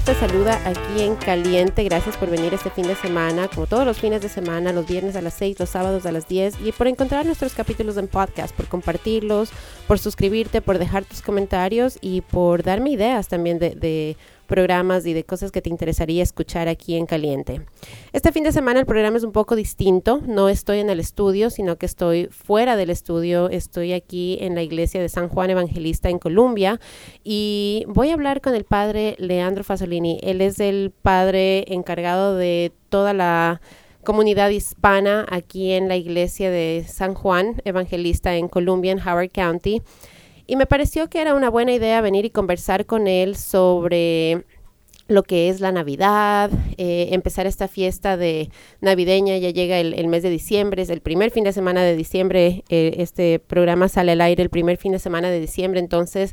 te saluda aquí en Caliente. Gracias por venir este fin de semana, como todos los fines de semana, los viernes a las 6, los sábados a las 10, y por encontrar nuestros capítulos en podcast, por compartirlos, por suscribirte, por dejar tus comentarios y por darme ideas también de programas y de cosas que te interesaría escuchar aquí en Caliente. Este fin de semana el programa es un poco distinto. No estoy en el estudio, sino que estoy fuera del estudio. Estoy aquí en la iglesia de San Juan Evangelista en Colombia y voy a hablar con el padre Leandro Fasolini. Él es el padre encargado de toda la comunidad hispana aquí en la iglesia de San Juan Evangelista en Columbia, en Howard County. Y me pareció que era una buena idea venir y conversar con él sobre lo que es la Navidad, eh, empezar esta fiesta de navideña, ya llega el, mes de diciembre, es el primer fin de semana de diciembre, eh, este programa sale al aire el primer fin de semana de diciembre, entonces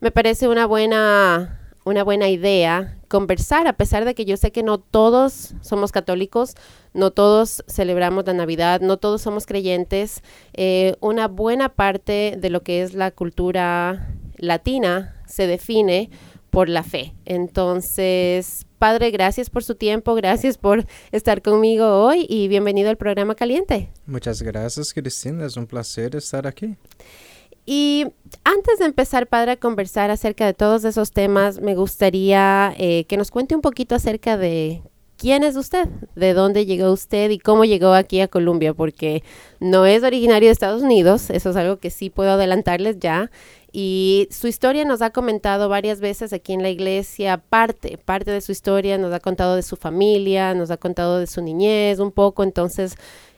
me parece una buena, una buena idea conversar, a pesar de que yo sé que no todos somos católicos, no todos celebramos la Navidad, no todos somos creyentes. Eh, una buena parte de lo que es la cultura latina se define por la fe. Entonces, Padre, gracias por su tiempo, gracias por estar conmigo hoy y bienvenido al programa Caliente. Muchas gracias, Cristina, es un placer estar aquí. Y antes de empezar, Padre, a conversar acerca de todos esos temas, me gustaría eh, que nos cuente un poquito acerca de quién es usted, de dónde llegó usted y cómo llegó aquí a Colombia, porque no es originario de Estados Unidos, eso es algo que sí puedo adelantarles ya. Y su historia nos ha comentado varias veces aquí en la iglesia, parte, parte de su historia, nos ha contado de su familia, nos ha contado de su niñez un poco, entonces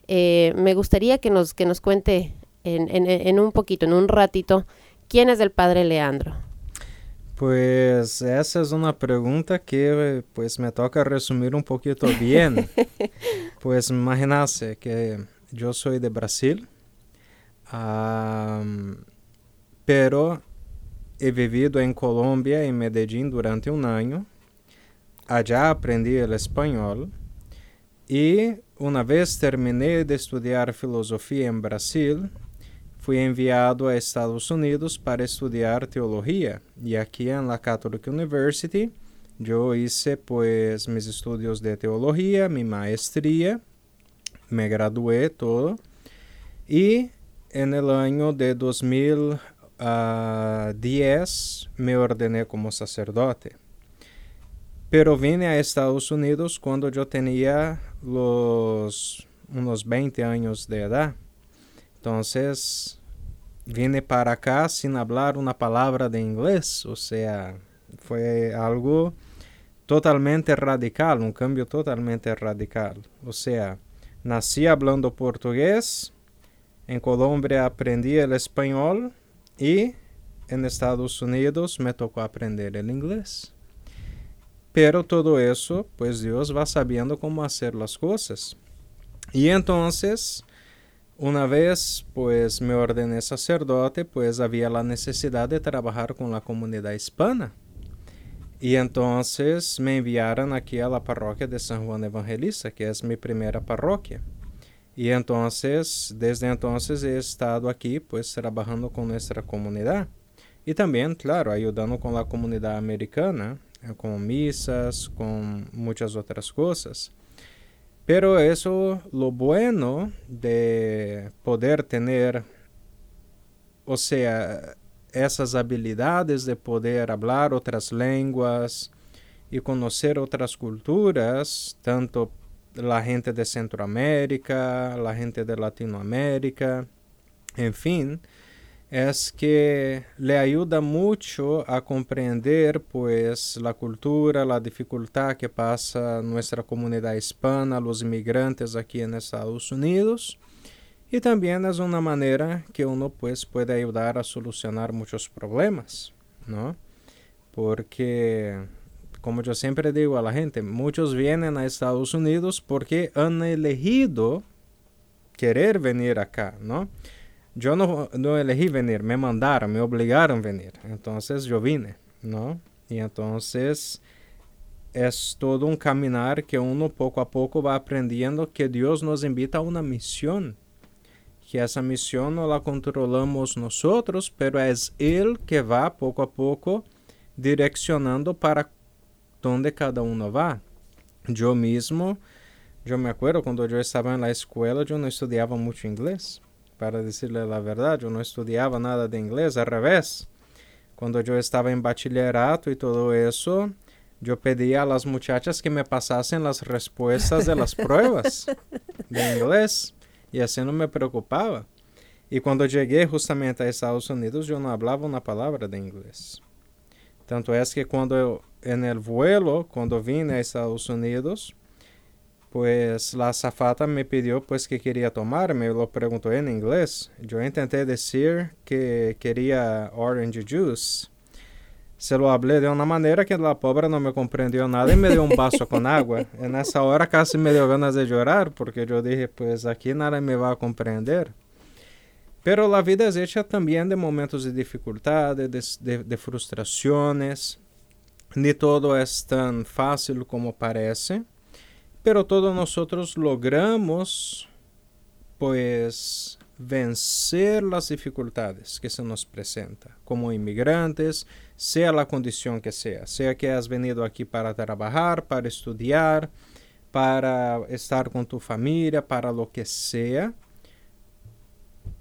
eh, me gustaría que nos, que nos cuente en, en un poquito, en un ratito, quién es el padre Leandro. Pues essa é uma pergunta que pues me toca resumir um pouquinho bem. pues imagínate que eu sou de Brasil, um, pero he vivido em Colômbia, em Medellín, durante um ano. Allá aprendi o espanhol e uma vez terminei de estudar filosofia em Brasil, fui enviado a Estados Unidos para estudiar teología y aquí en la Catholic University yo hice pues mis estudios de teología, mi maestría, me gradué todo y en el año de 2010 ah, me ordené como sacerdote. Pero vine a Estados Unidos cuando yo tenía los unos 20 años de edad. Entonces, vine para acá sin hablar una palabra de inglés, o sea, fue algo totalmente radical, un cambio totalmente radical. O sea, nací hablando portugués, en Colombia aprendí el español y en Estados Unidos me tocó aprender el inglés. Pero todo eso, pues Dios va sabiendo cómo hacer las cosas. Y entonces una vez pues me ordené sacerdote, pues había la necesidad de trabajar con la comunidad hispana. Y entonces me enviaron aquí a la parroquia de San Juan Evangelista, que es mi primera parroquia. Y entonces, desde entonces he estado aquí pues trabajando con nuestra comunidad. Y también, claro, ayudando con la comunidad americana, con misas, con muchas otras cosas. Pero eso, lo bueno de poder tener, o sea, essas habilidades de poder hablar outras línguas e conhecer outras culturas, tanto a gente de Centroamérica, a gente de Latinoamérica, enfim, es que le ayuda mucho a comprender pues la cultura, la dificultad que pasa nuestra comunidad hispana, los inmigrantes aquí en Estados Unidos. Y también es una manera que uno pues puede ayudar a solucionar muchos problemas, ¿no? Porque, como yo siempre digo a la gente, muchos vienen a Estados Unidos porque han elegido querer venir acá, ¿no? Yo no, elegí venir, me mandaron, me obligaron a venir. Entonces yo vine, ¿no? Y entonces es todo un caminar que uno poco a poco va aprendiendo que Dios nos invita a una misión. Que esa misión no la controlamos nosotros, pero es Él que va poco a poco direccionando para donde cada uno va. Yo mismo, yo me acuerdo cuando yo estaba en la escuela, yo no estudiaba mucho inglés. Para decirle la verdad, yo no estudiaba nada de inglés, al revés. Cuando yo estaba en bachillerato y todo eso, yo pedía a las muchachas que me pasasen las respuestas de las pruebas de inglés y así no me preocupaba. Y cuando llegué justamente a Estados Unidos, yo no hablaba una palabra de inglés. Tanto es que cuando en el vuelo, cuando vine a Estados Unidos, pues la azafata me pidió pues que quería tomar, me lo preguntó en inglés. Yo intenté decir que quería orange juice. Se lo hablé de una manera que la pobre no me comprendió nada y me dio un vaso con agua. En esa hora casi me dio ganas de llorar porque yo dije, pues aquí nada me va a comprender. Pero la vida es hecha también de momentos de dificultades, de, de frustraciones. Ni todo es tan fácil como parece. Pero todos nosotros logramos, pues, vencer las dificultades que se nos presentan como inmigrantes, sea la condición que sea, sea que has venido aquí para trabajar, para estudiar, para estar con tu familia, para lo que sea,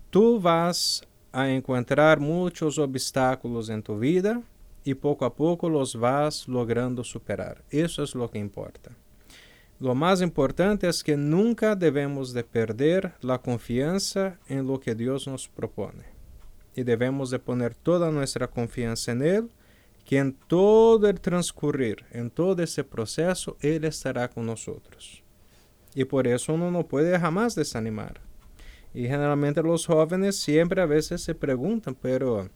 tú vas a encontrar muchos obstáculos en tu vida y poco a poco los vas logrando superar. Eso es lo que importa. Lo más importante es que nunca debemos de perder la confianza en lo que Dios nos propone. Y debemos de poner toda nuestra confianza en Él, que en todo el transcurrir, en todo ese proceso, Él estará con nosotros. Y por eso uno no puede jamás desanimar. Y generalmente los jóvenes siempre a veces se preguntan, pero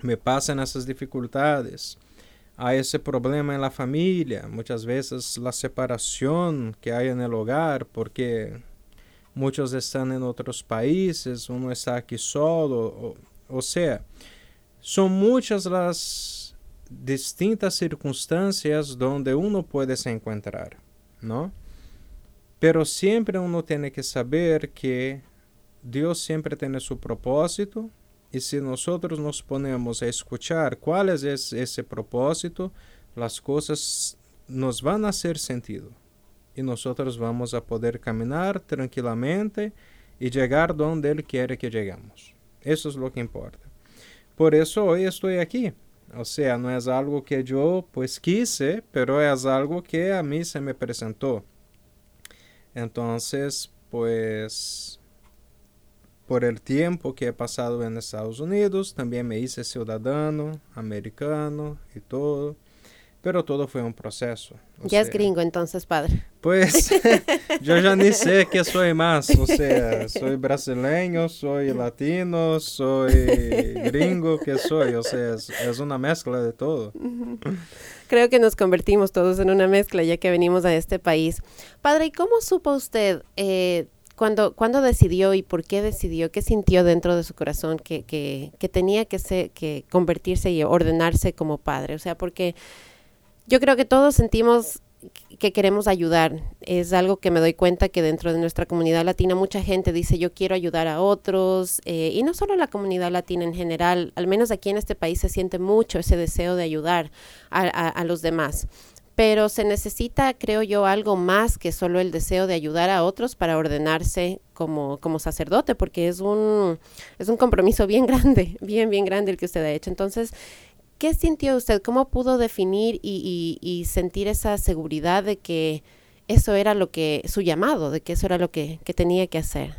me pasan esas dificultades hay ese problema en la familia, muchas veces la separación que hay en el hogar, porque muchos están en otros países, uno está aquí solo, o, o sea, son muchas las distintas circunstancias donde uno puede se encontrar, ¿no? Pero siempre uno tiene que saber que Dios siempre tiene su propósito y si nosotros nos ponemos a escuchar cuál es ese propósito, las cosas nos van a hacer sentido. Y nosotros vamos a poder caminar tranquilamente y llegar donde Él quiere que lleguemos. Eso es lo que importa. Por eso hoy estoy aquí. O sea, no es algo que yo pues quise, pero es algo que a mí se me presentó. Entonces, pues por el tiempo que he pasado en Estados Unidos, también me hice ciudadano americano y todo. Pero todo fue un proceso. Ya es gringo entonces, padre. Pues yo ya ni sé qué soy más. O sea, soy brasileño, soy latino, soy gringo, ¿qué soy? O sea, es, una mezcla de todo. Creo que nos convertimos todos en una mezcla ya que venimos a este país. Padre, ¿y cómo supo usted eh, cuando, cuando decidió y por qué decidió, qué sintió dentro de su corazón que, que, que tenía que, ser, que convertirse y ordenarse como padre. O sea, porque yo creo que todos sentimos que queremos ayudar. Es algo que me doy cuenta que dentro de nuestra comunidad latina mucha gente dice yo quiero ayudar a otros eh, y no solo la comunidad latina en general, al menos aquí en este país se siente mucho ese deseo de ayudar a los demás pero se necesita, creo yo, algo más que solo el deseo de ayudar a otros para ordenarse como, como sacerdote, porque es un, es un compromiso bien grande, bien, bien grande el que usted ha hecho. Entonces, ¿qué sintió usted? ¿Cómo pudo definir y, y, y sentir esa seguridad de que eso era lo que, su llamado, de que eso era lo que, que tenía que hacer?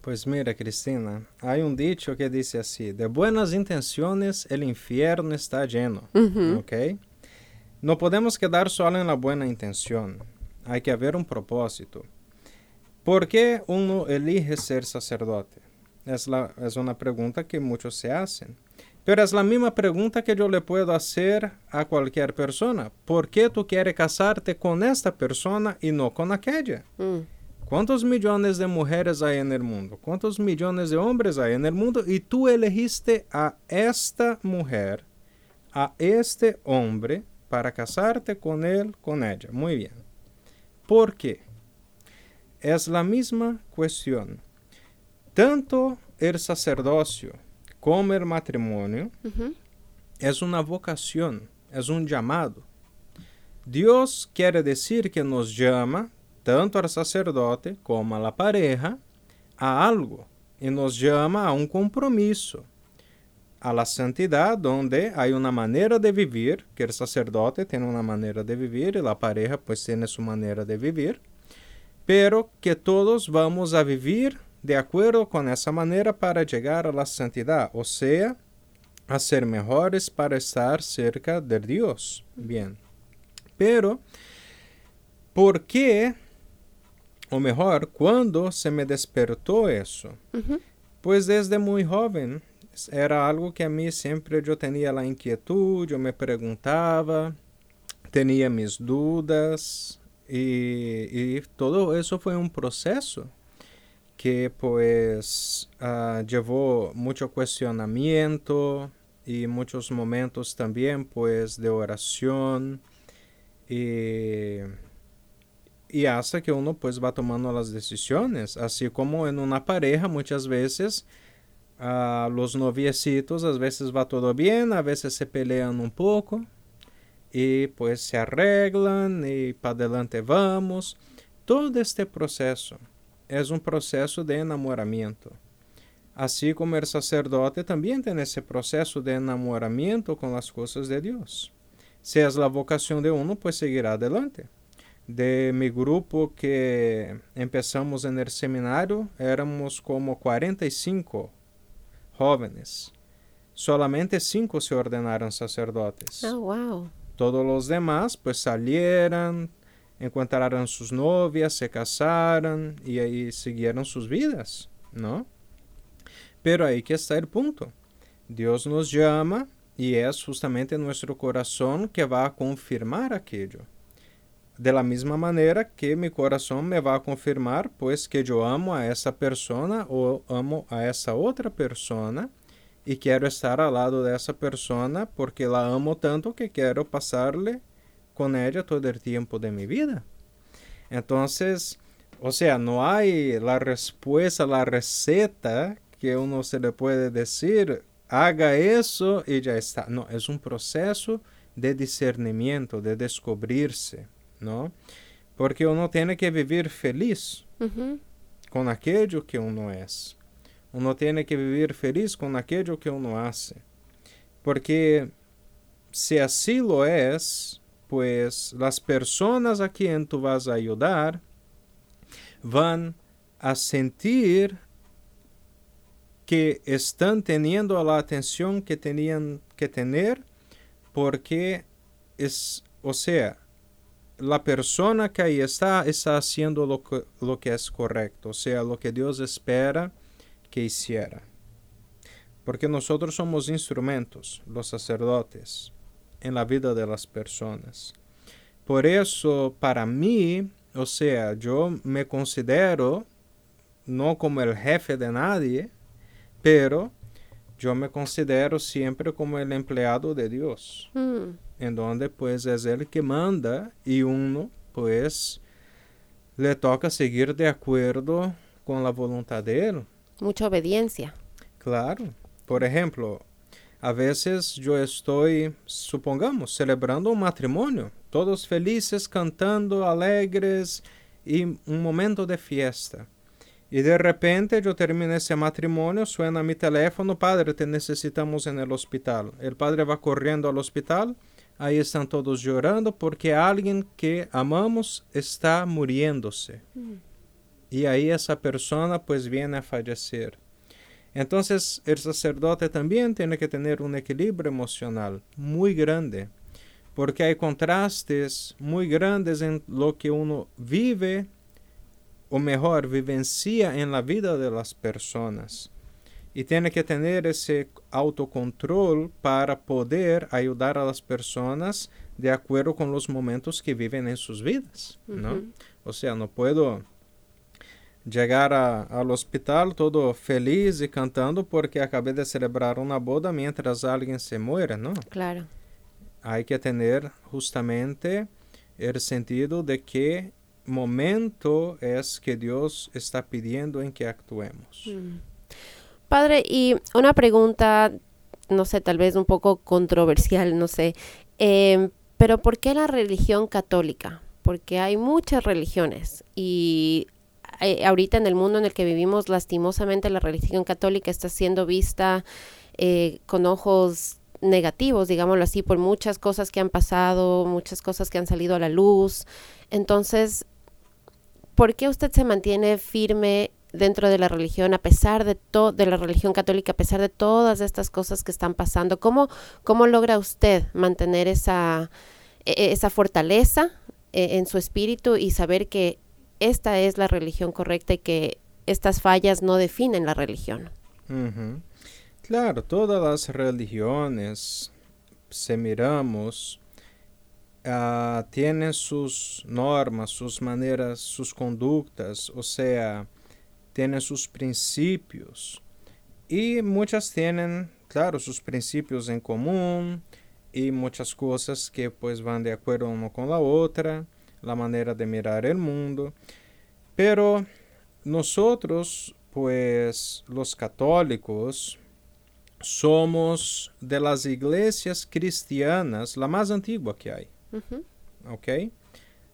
Pues mira, Cristina, hay un dicho que dice así, de buenas intenciones el infierno está lleno, ¿ok? No podemos quedar solo en la buena intención. Hay que haber un propósito. ¿Por qué uno elige ser sacerdote? Es, la, es una pregunta que muchos se hacen. Pero es la misma pregunta que yo le puedo hacer a cualquier persona. ¿Por qué tú quieres casarte con esta persona y no con aquella? Mm. ¿Cuántos millones de mujeres hay en el mundo? ¿Cuántos millones de hombres hay en el mundo? Y tú elegiste a esta mujer, a este hombre, para casarte con él, con ella. Muy bien. ¿Por qué? Es la misma cuestión. Tanto el sacerdocio como el matrimonio es una vocación, es un llamado. Dios quiere decir que nos llama, tanto al sacerdote como a la pareja, a algo y nos llama a un compromiso, a la santidad, donde hay una manera de vivir, que el sacerdote tiene una manera de vivir y la pareja pues tiene su manera de vivir, pero que todos vamos a vivir de acuerdo con esa manera para llegar a la santidad, o sea, a ser mejores para estar cerca de Dios. Bien. Pero, ¿por qué? O mejor, ¿cuándo se me despertó eso? Pues desde muy joven era algo que a mí siempre yo tenía la inquietud, yo me preguntaba, tenía mis dudas y, todo eso fue un proceso que pues uh, llevó mucho cuestionamiento y muchos momentos también pues de oración y, y hasta que uno pues va tomando las decisiones, así como en una pareja muchas veces los noviecitos a veces va todo bien, a veces se pelean un poco y pues se arreglan y para adelante vamos. Todo este proceso es un proceso de enamoramiento. Así como el sacerdote también tiene ese proceso de enamoramiento con las cosas de Dios. Si es la vocación de uno, pues seguirá adelante. De mi grupo que empezamos en el seminario, éramos como 45 jóvenes. Solamente cinco se ordenaron sacerdotes. Oh, wow. Todos los demás pues salieron, encontraron sus novias, se casaron y ahí siguieron sus vidas, ¿no? Pero ahí que está el punto. Dios nos llama y es justamente nuestro corazón que va a confirmar aquello. De la misma manera que mi corazón me va a confirmar, pues que yo amo a esa persona o amo a esa otra persona y quiero estar al lado de esa persona porque la amo tanto que quiero pasarle con ella todo el tiempo de mi vida. Entonces, o sea, no hay la respuesta, la receta que uno se le puede decir, haga eso y ya está. No, es un proceso de discernimiento, de descubrirse, ¿no? Porque uno tiene que vivir feliz con aquello que uno es. Uno tiene que vivir feliz con aquello que uno hace. Porque si así lo es, pues las personas a quien tú vas a ayudar van a sentir que están teniendo la atención que tenían que tener porque es, o sea, la persona que ahí está está haciendo lo que, lo que es correcto, o sea, lo que Dios espera que hiciera. Porque nosotros somos instrumentos, los sacerdotes, en la vida de las personas. Por eso, para mí, o sea, yo me considero no como el jefe de nadie, pero yo me considero siempre como el empleado de Dios, mm. En donde pues es Él que manda y uno pues le toca seguir de acuerdo con la voluntad de Él. Mucha obediencia. Claro. Por ejemplo, a veces yo estoy, supongamos, celebrando un matrimonio, todos felices, cantando, alegres y un momento de fiesta. Y de repente yo termino ese matrimonio, suena mi teléfono, padre, te necesitamos en el hospital. El padre va corriendo al hospital, ahí están todos llorando porque alguien que amamos está muriéndose. Mm. Y ahí esa persona pues viene a fallecer. Entonces el sacerdote también tiene que tener un equilibrio emocional muy grande, porque hay contrastes muy grandes en lo que uno vive o mejor, vivencia en la vida de las personas. Y tiene que tener ese autocontrol para poder ayudar a las personas de acuerdo con los momentos que viven en sus vidas, ¿no? O sea, no puedo llegar a, al hospital todo feliz y cantando porque acabé de celebrar una boda mientras alguien se muere, ¿no? Claro. Hay que tener justamente el sentido de que momento es que Dios está pidiendo en que actuemos. Mm. Padre, y una pregunta, no sé, tal vez un poco controversial, no sé, em, Pero ¿por qué la religión católica? Porque hay muchas religiones y eh, ahorita en el mundo en el que vivimos, lastimosamente la religión católica está siendo vista eh, con ojos negativos, digámoslo así, por muchas cosas que han pasado, muchas cosas que han salido a la luz. Entonces, ¿por qué usted se mantiene firme dentro de la religión a pesar de todo de la religión católica, a pesar de todas estas cosas que están pasando? ¿Cómo, cómo logra usted mantener esa, e, e, esa fortaleza eh, en su espíritu y saber que esta es la religión correcta y que estas fallas no definen la religión? Claro, todas las religiones, si miramos, uh, tienen sus normas, sus maneras, sus conductas, o sea, tienen sus principios. Y muchas tienen, claro, sus principios en común y muchas cosas que pues van de acuerdo una con la otra, la manera de mirar el mundo. Pero nosotros, pues los católicos, somos de las iglesias cristianas la más antigua que hay. ¿Ok?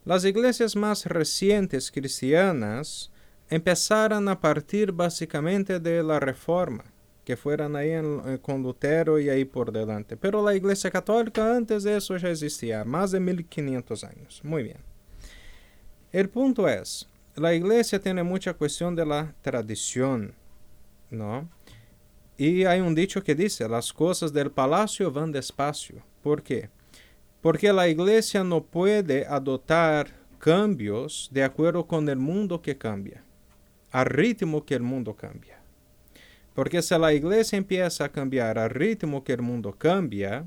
Las iglesias más recientes cristianas empezaron a partir básicamente de la reforma, que fueron ahí en, con Lutero y ahí por delante. Pero la iglesia católica antes de eso ya existía, más de 1500 años. Muy bien. El punto es, la iglesia tiene mucha cuestión de la tradición, ¿no? Y hay un dicho que dice, las cosas del palacio van despacio. ¿Por qué? Porque la iglesia no puede adoptar cambios de acuerdo con el mundo que cambia, al ritmo que el mundo cambia. Porque si la iglesia empieza a cambiar al ritmo que el mundo cambia,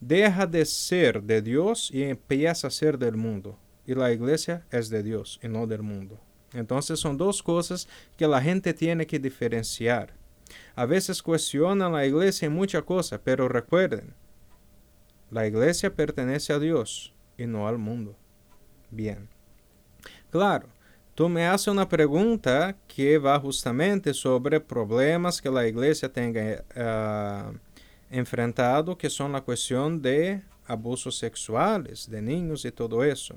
deja de ser de Dios y empieza a ser del mundo. Y la iglesia es de Dios y no del mundo. Entonces son dos cosas que la gente tiene que diferenciar. A veces cuestionan la iglesia en muchas cosas, pero recuerden, la iglesia pertenece a Dios y no al mundo. Bien. Claro, tú me haces una pregunta que va justamente sobre problemas que la iglesia tenga uh, enfrentado, que son la cuestión de abusos sexuales de niños y todo eso.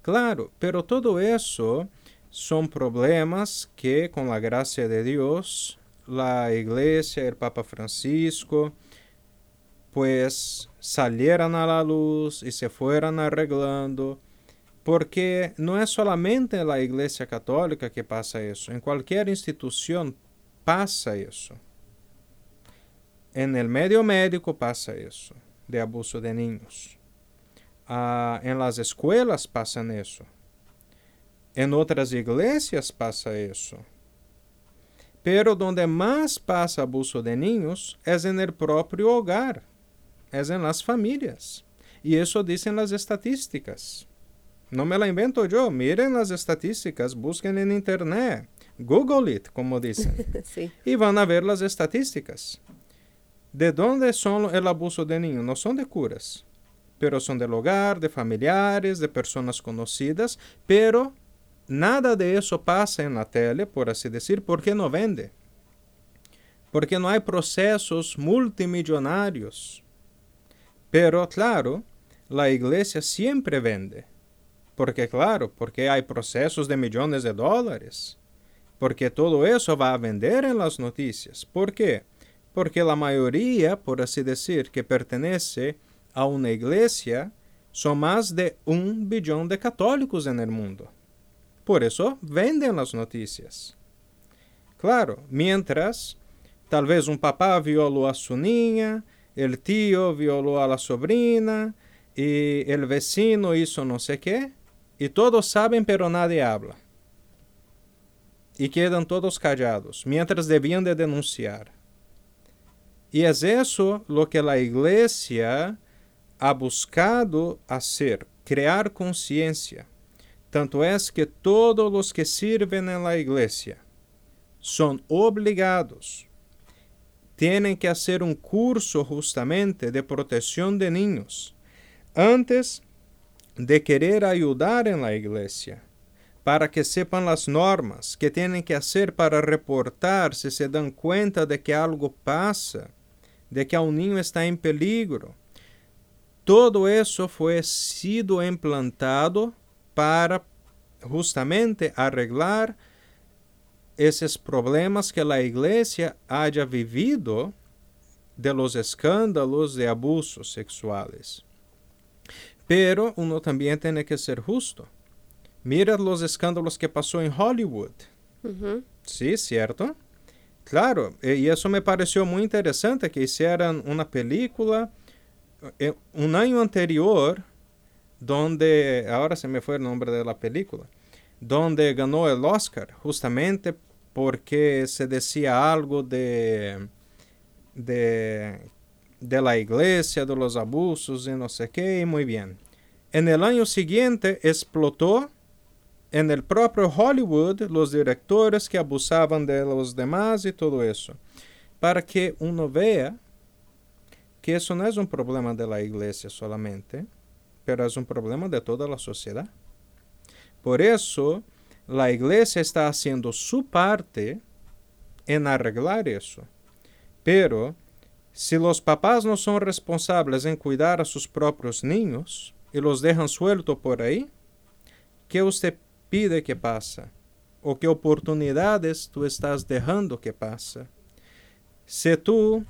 Claro, pero todo eso son problemas que con la gracia de Dios la iglesia, el Papa Francisco, pues salieran a la luz y se fueran arreglando, porque no es solamente en la iglesia católica que pasa eso, en cualquier institución pasa eso. En el medio médico pasa eso, de abuso de niños. Ah, en las escuelas pasan eso. En otras iglesias pasa eso. Pero donde más pasa abuso de niños es en el propio hogar, es en las familias. Y eso dicen las estadísticas. No me la invento yo, miren las estadísticas, busquen en internet, Google it, como dicen. sí. Y van a ver las estadísticas. ¿De dónde son el abuso de niños? No son de curas, pero son del hogar, de familiares, de personas conocidas, pero Nada de eso pasa en la tele, por así decir, porque no vende. Porque no hay procesos multimillonarios. Pero claro, la iglesia siempre vende. Porque claro, porque hay procesos de millones de dólares. Porque todo eso va a vender en las noticias. ¿Por qué? Porque la mayoría, por así decir, que pertenece a una iglesia, son más de un billón de católicos en el mundo. Por eso venden las noticias. Claro, mientras tal vez un papá violó a su niña, el tío violó a la sobrina y el vecino hizo no sé qué, y todos saben pero nadie habla. Y quedan todos callados, mientras debían de denunciar. Y es eso lo que la iglesia ha buscado hacer, crear conciencia tanto es que todos los que sirven en la iglesia son obligados, tienen que hacer un curso justamente de protección de niños antes de querer ayudar en la iglesia, para que sepan las normas que tienen que hacer para reportar si se dan cuenta de que algo pasa, de que un niño está en peligro todo eso fue sido implantado para justamente arreglar esos problemas que la iglesia haya vivido de los escándalos de abusos sexuales. Pero uno también tiene que ser justo. Mira los escándalos que pasó en Hollywood. Sí, cierto. Claro, y eso me pareció muy interesante que hicieran una película eh, un año anterior donde, ahora se me fue el nombre de la película, donde ganó el Oscar justamente porque se decía algo de, de, de la iglesia, de los abusos y no sé qué, muy bien. En el año siguiente explotó en el propio Hollywood los directores que abusaban de los demás y todo eso, para que uno vea que eso no es un problema de la iglesia solamente, pero es un problema de toda la sociedad. Por eso, la iglesia está haciendo su parte en arreglar eso. Pero, si los papás no son responsables en cuidar a sus propios niños y los dejan sueltos por ahí, ¿qué usted pide que pasa? ¿O qué oportunidades tú estás dejando que pasa? Si tú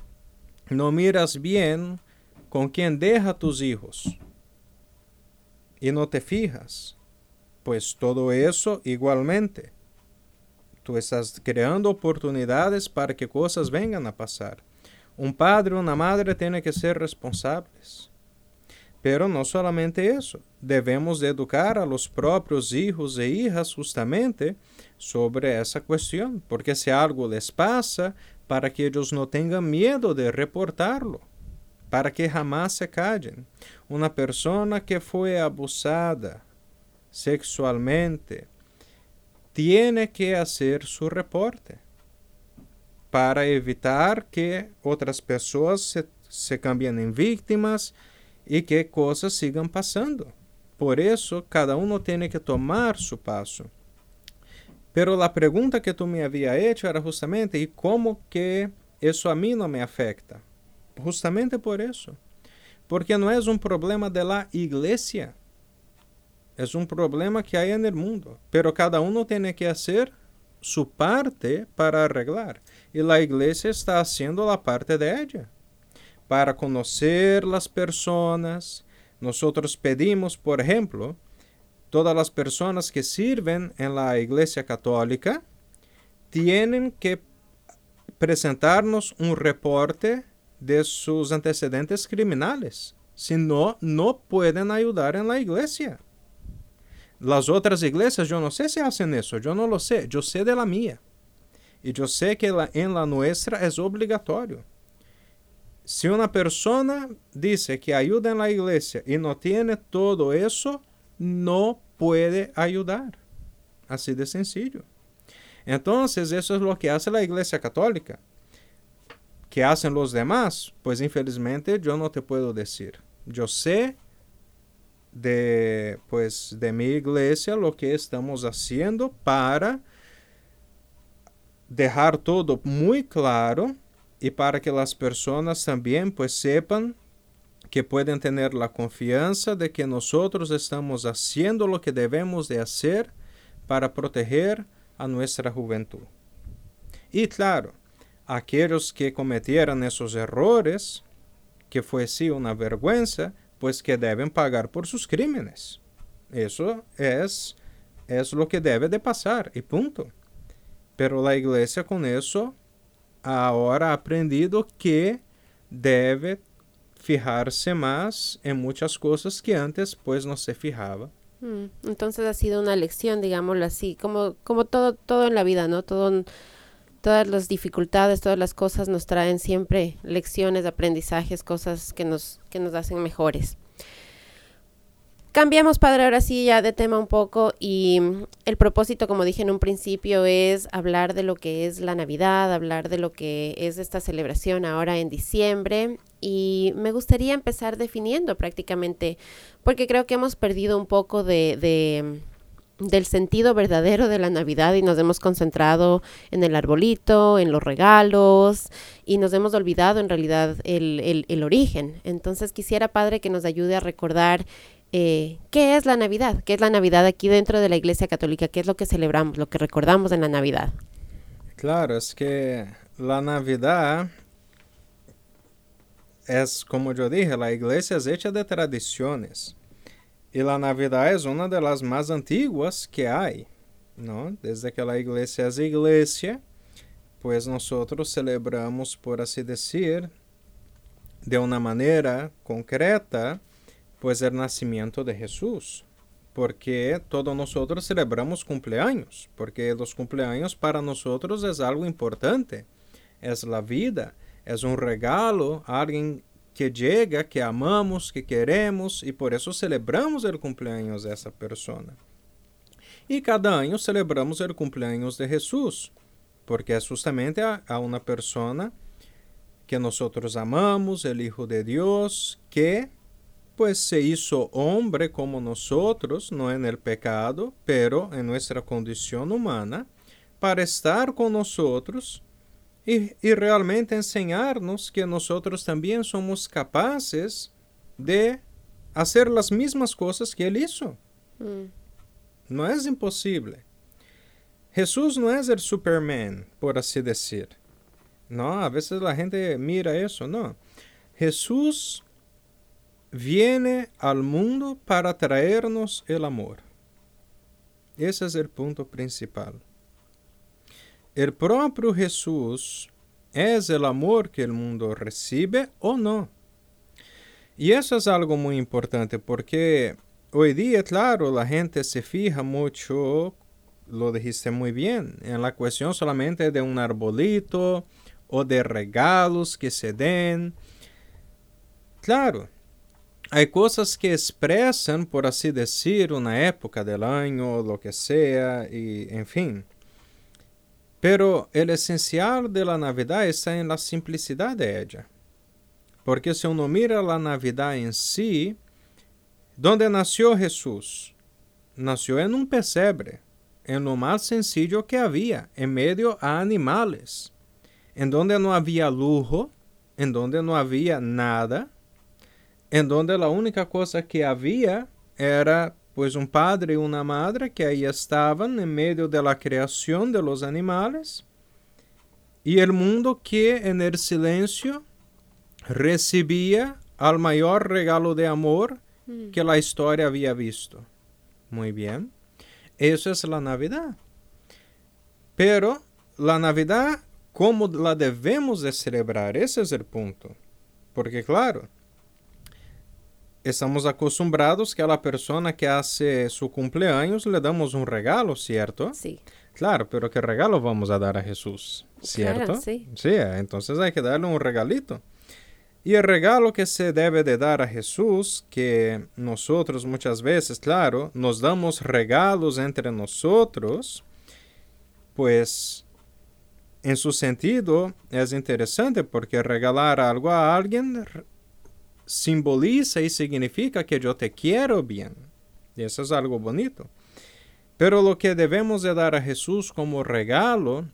no miras bien con quién deja tus hijos y no te fijas, pues todo eso igualmente. Tú estás creando oportunidades para que cosas vengan a pasar. Un padre una madre tiene que ser responsables. Pero no solamente eso, debemos educar a los propios hijos e hijas justamente sobre esa cuestión, porque si algo les pasa, para que ellos no tengan miedo de reportarlo, para que jamás se callen. Una persona que fue abusada sexualmente tiene que hacer su reporte para evitar que otras personas se, se cambien en víctimas y que cosas sigan pasando. Por eso, cada uno tiene que tomar su paso. Pero la pregunta que tú me había hecho era justamente, ¿y cómo que eso a mí no me afecta? Justamente por eso. Porque no es un problema de la iglesia. Es un problema que hay en el mundo. Pero cada uno tiene que hacer su parte para arreglar. Y la iglesia está haciendo la parte de ella. Para conocer las personas. Nosotros pedimos, por ejemplo, todas las personas que sirven en la Iglesia Católica tienen que presentarnos un reporte de sus antecedentes criminales. Si no, no pueden ayudar en la iglesia. Las otras iglesias, yo no sé si hacen eso, yo no lo sé, yo sé de la mía. Y yo sé que la, en la nuestra es obligatorio. Si una persona que ayuda en iglesia y no tiene todo eso, no puede ayudar. Así de sencillo. Entonces, eso es lo que hace la Iglesia Católica. ¿Qué hacen los demás? Pues infelizmente yo no te puedo decir. Yo sé de pues de mi iglesia lo que estamos haciendo para dejar todo muy claro y para que las personas también pues sepan que pueden tener la confianza de que nosotros estamos haciendo lo que debemos de hacer para proteger a nuestra juventud. Y claro, aquellos que cometieran esos errores, que fue sí una vergüenza, pues que deben pagar por sus crímenes. Eso es, es lo que debe de pasar y punto. Pero la iglesia con eso ahora ha aprendido que debe fijarse más en muchas cosas que antes pues no se fijaba. Mm, entonces ha sido una lección, digámoslo así, como, como todo, todo en la vida, ¿no? Todo, todas las dificultades, todas las cosas nos traen siempre lecciones, aprendizajes, cosas que nos, que nos hacen mejores. Cambiamos, padre, ahora sí ya de tema un poco y el propósito, como dije en un principio, es hablar de lo que es la Navidad, hablar de lo que es esta celebración ahora en diciembre y me gustaría empezar definiendo prácticamente, porque creo que hemos perdido un poco de, del sentido verdadero de la Navidad y nos hemos concentrado en el arbolito, en los regalos y nos hemos olvidado en realidad el, origen. Entonces quisiera, Padre, que nos ayude a recordar eh, qué es la Navidad, qué es la Navidad aquí dentro de la Iglesia Católica, qué es lo que celebramos, lo que recordamos en la Navidad. Claro, es que la Navidad es, como yo dije, la iglesia es hecha de tradiciones. Y la Navidad es una de las más antiguas que hay, ¿no? Desde que la iglesia es iglesia, pues nosotros celebramos, por así decir, de una manera concreta, pues el nacimiento de Jesús. Porque todos nosotros celebramos cumpleaños, porque los cumpleaños para nosotros es algo importante, es la vida, es un regalo a alguien que llega, que amamos, que queremos e por isso celebramos o cumpleaños dessa pessoa. E cada ano celebramos o cumpleaños de Jesus, porque é justamente a, a uma pessoa que nós amamos, o Hijo de Deus, que pues se hizo hombre como nosotros, no en el pecado, pero en nuestra condición humana, para estar con nosotros e realmente ensinar-nos que nós também somos capazes de fazer as mesmas coisas que ele hizo. Mm. Não é impossível. Jesus não é o Superman, por assim dizer. Não, a vezes a gente mira isso, não. Jesus viene al mundo para traernos el amor. Esse é o ponto principal. El propio Jesús es el amor que el mundo recibe o no. Y eso es algo muy importante porque hoy día, claro, la gente se fija mucho, lo dijiste muy bien, en la cuestión solamente de un arbolito o de regalos que se den. Claro, hay cosas que expresan, por así decir, una época del año, lo que sea, y en fin. Pero el esencial de la Navidad está en la simplicidad de ella. Porque si uno mira la Navidad en sí, ¿dónde nació Jesús? Nació en un pesebre, en lo más sencillo que había, en medio a animales, en donde no había lujo, en donde no había nada, en donde la única cosa que había era pues un padre y una madre que ahí estaban en medio de la creación de los animales y el mundo que en el silencio recibía al mayor regalo de amor mm. que la historia había visto. Muy bien. Eso es la Navidad. Pero la Navidad, ¿cómo la debemos de celebrar? Ese es el punto. Porque claro, estamos acostumbrados que a la persona que hace su cumpleaños le damos un regalo, ¿cierto? Sí. Claro, pero ¿qué regalo vamos a dar a Jesús? ¿Cierto? Claro, sí. Sí, entonces hay que darle un regalito. Y el regalo que se debe de dar a Jesús, que nosotros muchas veces, claro, nos damos regalos entre nosotros, pues en su sentido es interesante porque regalar algo a alguien simboliza y significa que yo te quiero bien. Y eso es algo bonito. Pero lo que debemos de dar a Jesús como regalo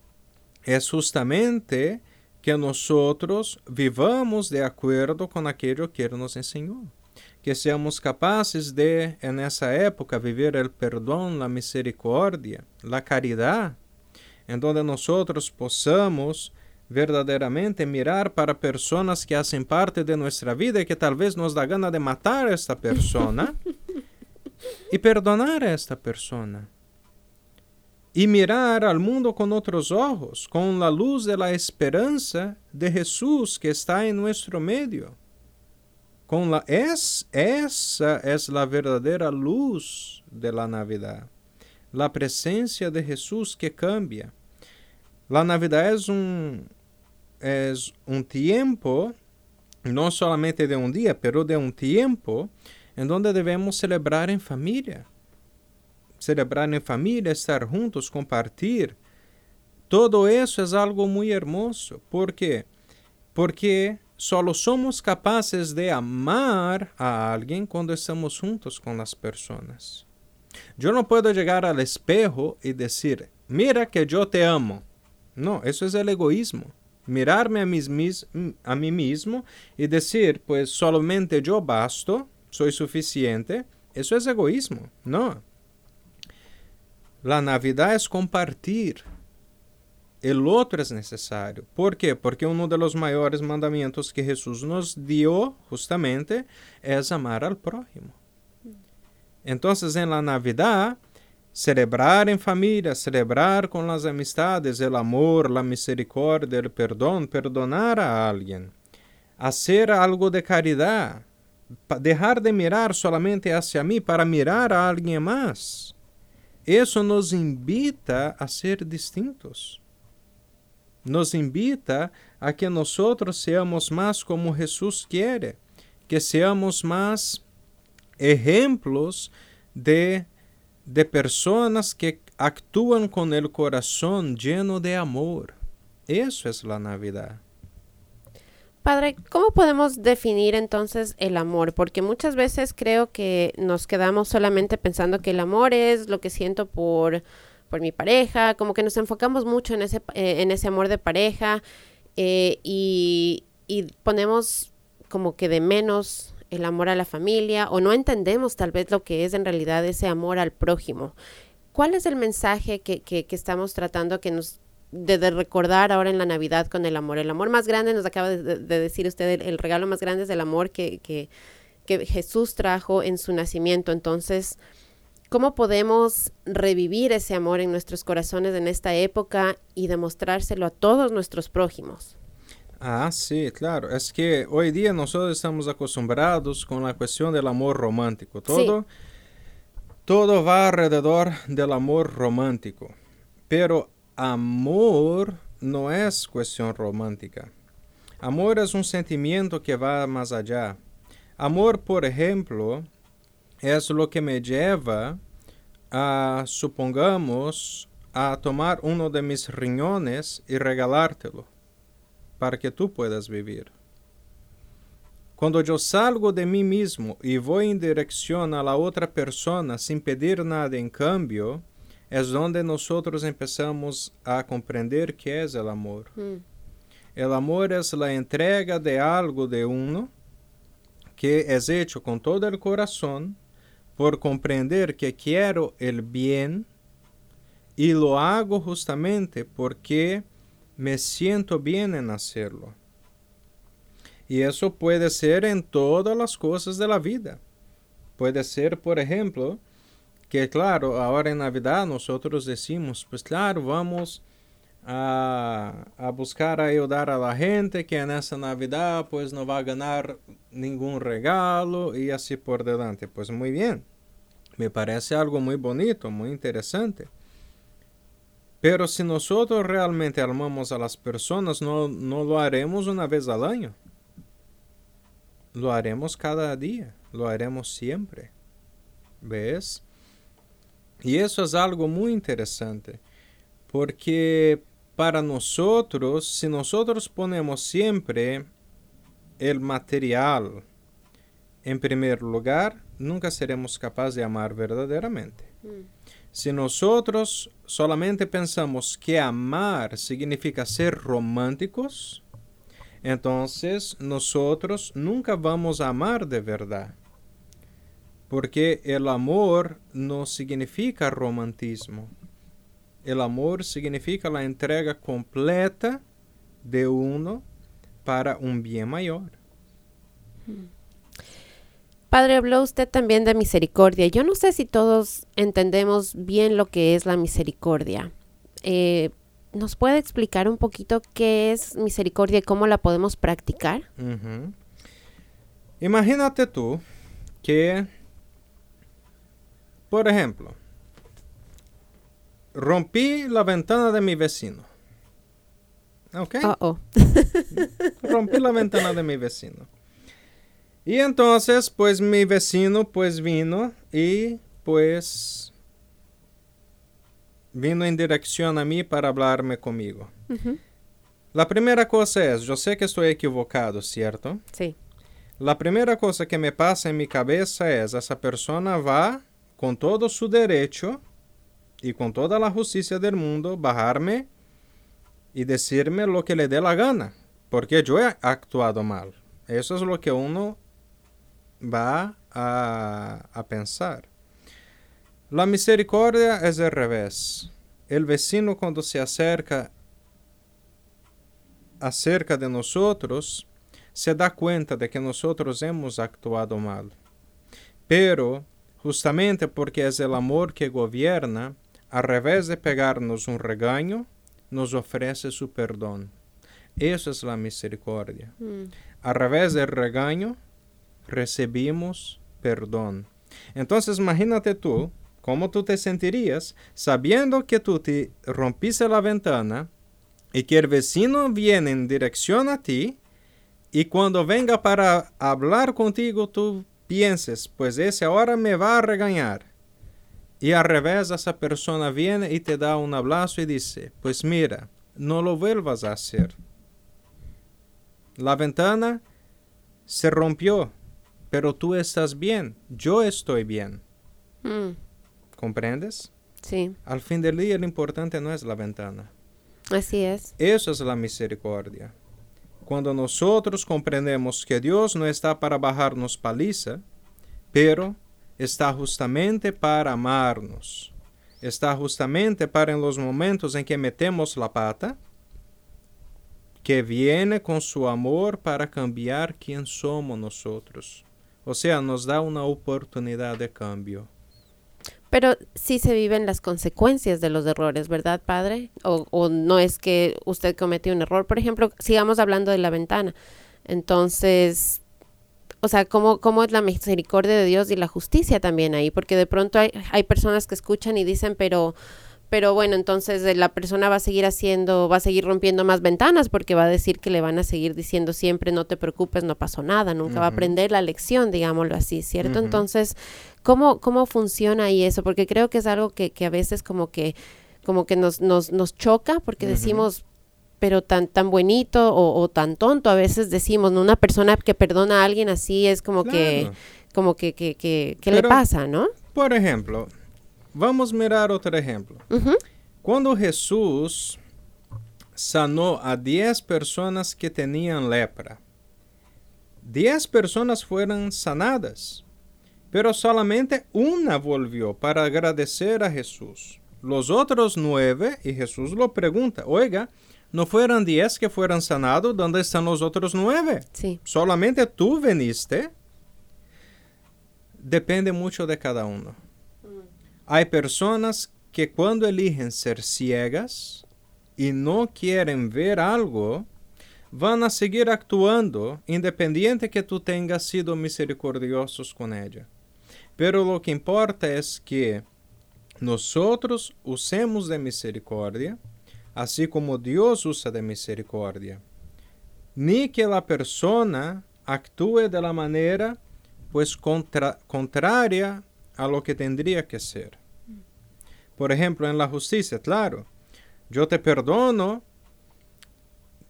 es justamente que nosotros vivamos de acuerdo con aquello que Él nos enseñó. Que seamos capaces de, en esa época, vivir el perdón, la misericordia, la caridad, en donde nosotros possamos verdadeiramente mirar para pessoas que fazem parte de nossa vida e que talvez nos dá gana de matar esta pessoa e perdonar a esta pessoa. E mirar al mundo com outros olhos, com a luz de la esperança de Jesus que está em nosso meio. Com la es, essa é a verdadeira luz de la Navidad. La presença de Jesus que cambia. La Navidad é um es un tiempo, no solamente de un día, pero de un tiempo en donde debemos celebrar en familia. Celebrar en familia, estar juntos, compartir. Todo eso es algo muy hermoso. ¿Por qué? Porque solo somos capaces de amar a alguien cuando estamos juntos con las personas. Yo no puedo llegar al espejo y decir, mira que yo te amo. No, eso es el egoísmo. Mirarme a, mí mismo y decir, pues solamente yo basto, soy suficiente. Eso es egoísmo. No. La Navidad es compartir. El otro es necesario. ¿Por qué? Porque uno de los mayores mandamientos que Jesús nos dio justamente es amar al prójimo. Entonces en la Navidad, celebrar en familia, celebrar con las amistades el amor, la misericordia, el perdón, perdonar a alguien, hacer algo de caridad, dejar de mirar solamente hacia mí para mirar a alguien más. Eso nos invita a ser distintos. Nos invita a que nosotros seamos más como Jesús quiere, que seamos más ejemplos de, de personas que actúan con el corazón lleno de amor. Eso es la Navidad. Padre, ¿cómo podemos definir entonces el amor? Porque muchas veces creo que nos quedamos solamente pensando que el amor es lo que siento por, por mi pareja, como que nos enfocamos mucho en ese, eh, en ese amor de pareja eh, y, y ponemos como que de menos el amor a la familia o no entendemos tal vez lo que es en realidad ese amor al prójimo. ¿Cuál es el mensaje que, que, estamos tratando que nos de, recordar ahora en la Navidad con el amor? El amor más grande, nos acaba de, decir usted, el, regalo más grande es el amor que, que, que Jesús trajo en su nacimiento. Entonces, ¿cómo podemos revivir ese amor en nuestros corazones en esta época y demostrárselo a todos nuestros prójimos? Ah, sí, claro. Es que hoy día nosotros estamos acostumbrados con la cuestión del amor romántico. Todo, todo va alrededor del amor romántico. Pero amor no es cuestión romántica. Amor es un sentimiento que va más allá. Amor, por ejemplo, es lo que me lleva a, supongamos, a tomar uno de mis riñones y regalártelo para que tú puedas vivir. Cuando yo salgo de mí mismo y voy en dirección a la otra persona sin pedir nada en cambio, es donde nosotros empezamos a comprender qué es el amor. Mm. El amor es la entrega de algo de uno que es hecho con todo el corazón por comprender que quiero el bien y lo hago justamente porque me siento bien en hacerlo. Y eso puede ser en todas las cosas de la vida. Puede ser, por ejemplo, que claro, ahora en Navidad nosotros decimos, pues claro, vamos a, a, buscar ayudar a la gente que en esa Navidad pues no va a ganar ningún regalo y así por delante. Pues muy bien, me parece algo muy bonito, muy interesante. Pero si nosotros realmente amamos a las personas, no, no lo haremos una vez al año. Lo haremos cada día, lo haremos siempre. ¿Ves? Y eso es algo muy interesante, porque para nosotros, si nosotros ponemos siempre el material en primer lugar, nunca seremos capaces de amar verdaderamente. Mm. Si nosotros solamente pensamos que amar significa ser románticos, entonces nosotros nunca vamos a amar de verdad. Porque el amor no significa romantismo. El amor significa la entrega completa de uno para un bien mayor. Hmm. Padre, habló usted también de misericordia. Yo no sé si todos entendemos bien lo que es la misericordia. Eh, ¿Nos puede explicar un poquito qué es misericordia y cómo la podemos practicar? Imagínate tú que, por ejemplo, rompí la ventana de mi vecino. ¿Ok? -oh. rompí la ventana de mi vecino. Y entonces, pues mi vecino pues vino y pues vino en dirección a mí para hablarme conmigo. La primera cosa es, yo sé que estoy equivocado, ¿cierto? Sí. La primera cosa que me pasa en mi cabeza es, esa persona va con todo su derecho y con toda la justicia del mundo, bajarme y decirme lo que le dé la gana, porque yo he actuado mal. Eso es lo que uno va a, a pensar. La misericordia es al revés. El vecino cuando se acerca acerca de nosotros, se da cuenta de que nosotros hemos actuado mal. Pero, justamente porque es el amor que gobierna, al revés de pegarnos un regaño, nos ofrece su perdón. Eso es la misericordia. Mm. Al revés del regaño, recibimos perdón. Entonces imagínate tú, cómo tú te sentirías sabiendo que tú te rompiste la ventana y que el vecino viene en dirección a ti y cuando venga para hablar contigo tú pienses, pues ese ahora me va a regañar. Y al revés, esa persona viene y te da un abrazo y dice, pues mira, no lo vuelvas a hacer. La ventana se rompió, pero tú estás bien, yo estoy bien. Mm. ¿Comprendes? Sí, Al fin del día lo importante no es la ventana. así es. Eso es la misericordia. Cuando nosotros comprendemos que Dios no está para bajarnos paliza, pero está justamente para amarnos. Está justamente para en los momentos en que metemos la pata, que viene con su amor para cambiar quién somos nosotros. O sea, nos da una oportunidad de cambio. Pero sí se viven las consecuencias de los errores, ¿verdad, padre? O, o no es que usted cometió un error. Por ejemplo, sigamos hablando de la ventana. Entonces, o sea, ¿cómo, cómo es la misericordia de Dios y la justicia también ahí? Porque de pronto hay, hay personas que escuchan y dicen, pero, pero bueno, entonces eh, la persona va a seguir haciendo, va a seguir rompiendo más ventanas porque va a decir que le van a seguir diciendo siempre, no te preocupes, no pasó nada, nunca va a aprender la lección, digámoslo así, ¿cierto? Entonces, ¿cómo, ¿cómo funciona ahí eso? Porque creo que es algo que, que a veces como que, como que nos, nos, nos choca porque decimos, pero tan, tan bonito o, o tan tonto a veces decimos, ¿no? Una persona que perdona a alguien así es como que, como que, que, que, ¿qué le pasa, no? Por ejemplo, vamos a mirar otro ejemplo. Ujú. Cuando Jesús sanó a 10 personas que tenían lepra, 10 personas fueron sanadas, pero solamente una volvió para agradecer a Jesús. Los otros nueve, y Jesús lo pregunta, oiga, ¿no fueron 10 que fueron sanados? ¿Dónde están los otros nueve? Sí, solamente tú veniste, depende mucho de cada uno. Hay personas que cuando eligen ser ciegas y no quieren ver algo, van a seguir actuando independiente que tú tengas sido misericordiosos con ella. Pero lo que importa es que nosotros usemos de misericordia, así como Dios usa de misericordia ni que la persona actúe de la manera pues contra- contraria a lo que tendría que ser. Por ejemplo, en la justicia, claro, yo te perdono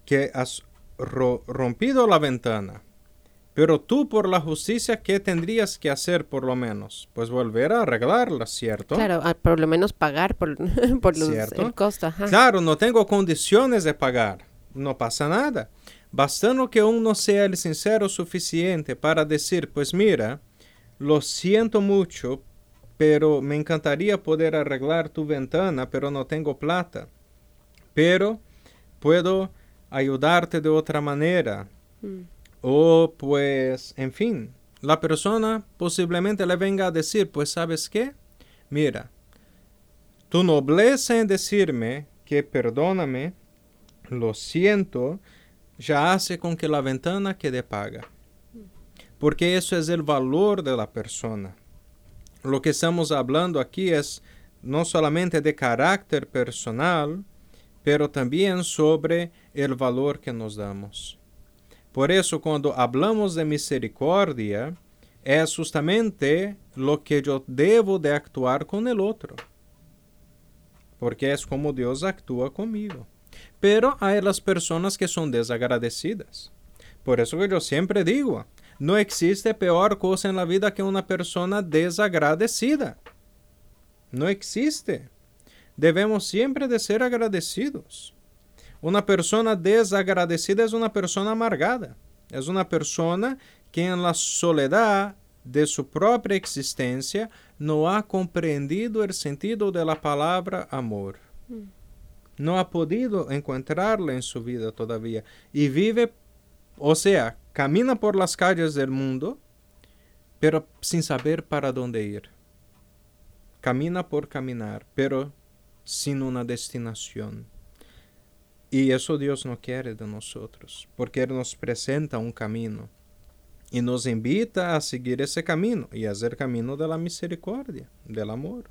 que has ro- rompido la ventana, pero tú por la justicia, ¿qué tendrías que hacer por lo menos? Pues volver a arreglarla, ¿cierto? claro, a- por lo menos pagar por, por los- ¿Cierto? el costo, ajá. Claro, no tengo condiciones de pagar. No pasa nada. Bastando que uno sea el sincero suficiente para decir, pues mira, lo siento mucho, pero me encantaría poder arreglar tu ventana, pero no tengo plata. Pero puedo ayudarte de otra manera. Mm. O pues, en fin, la persona posiblemente le venga a decir, pues sabes qué, mira, tu nobleza en decirme que perdóname, lo siento, ya hace con que la ventana quede paga. Porque eso es el valor de la persona. Lo que estamos hablando aquí es no solamente de carácter personal, pero también sobre el valor que nos damos. Por eso cuando hablamos de misericordia, es justamente lo que yo debo de actuar con el otro. Porque es como Dios actúa conmigo. Pero hay las personas que son desagradecidas. Por eso que yo siempre digo, no existe peor cosa en la vida que una persona desagradecida. No existe. Debemos siempre de ser agradecidos. Una persona desagradecida es una persona amargada. Es una persona que en la soledad de su propia existencia no ha comprendido el sentido de la palabra amor. Mm. No ha podido encontrarla en su vida todavía. Y vive, o sea, camina por las calles del mundo, pero sin saber para dónde ir. Camina por caminar, pero sin una destinación. Y eso Dios no quiere de nosotros, porque Él nos presenta un camino y nos invita a seguir ese camino y a hacer camino de la misericordia, del amor.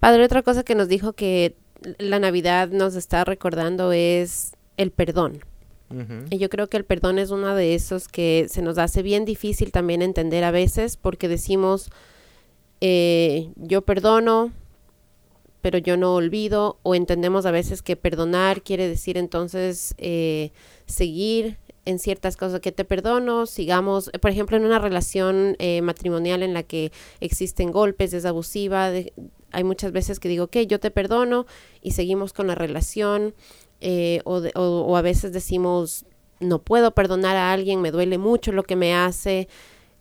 Padre, otra cosa que nos dijo que la Navidad nos está recordando es el perdón. Y yo creo que el perdón es uno de esos que se nos hace bien difícil también entender a veces porque decimos, eh, yo perdono, pero yo no olvido, o entendemos a veces que perdonar quiere decir entonces eh, seguir en ciertas cosas que te perdono, sigamos, por ejemplo, en una relación eh, matrimonial en la que existen golpes, es abusiva, hay muchas veces que digo, ok, yo te perdono y seguimos con la relación eh, o, a veces decimos, no puedo perdonar a alguien, me duele mucho lo que me hace.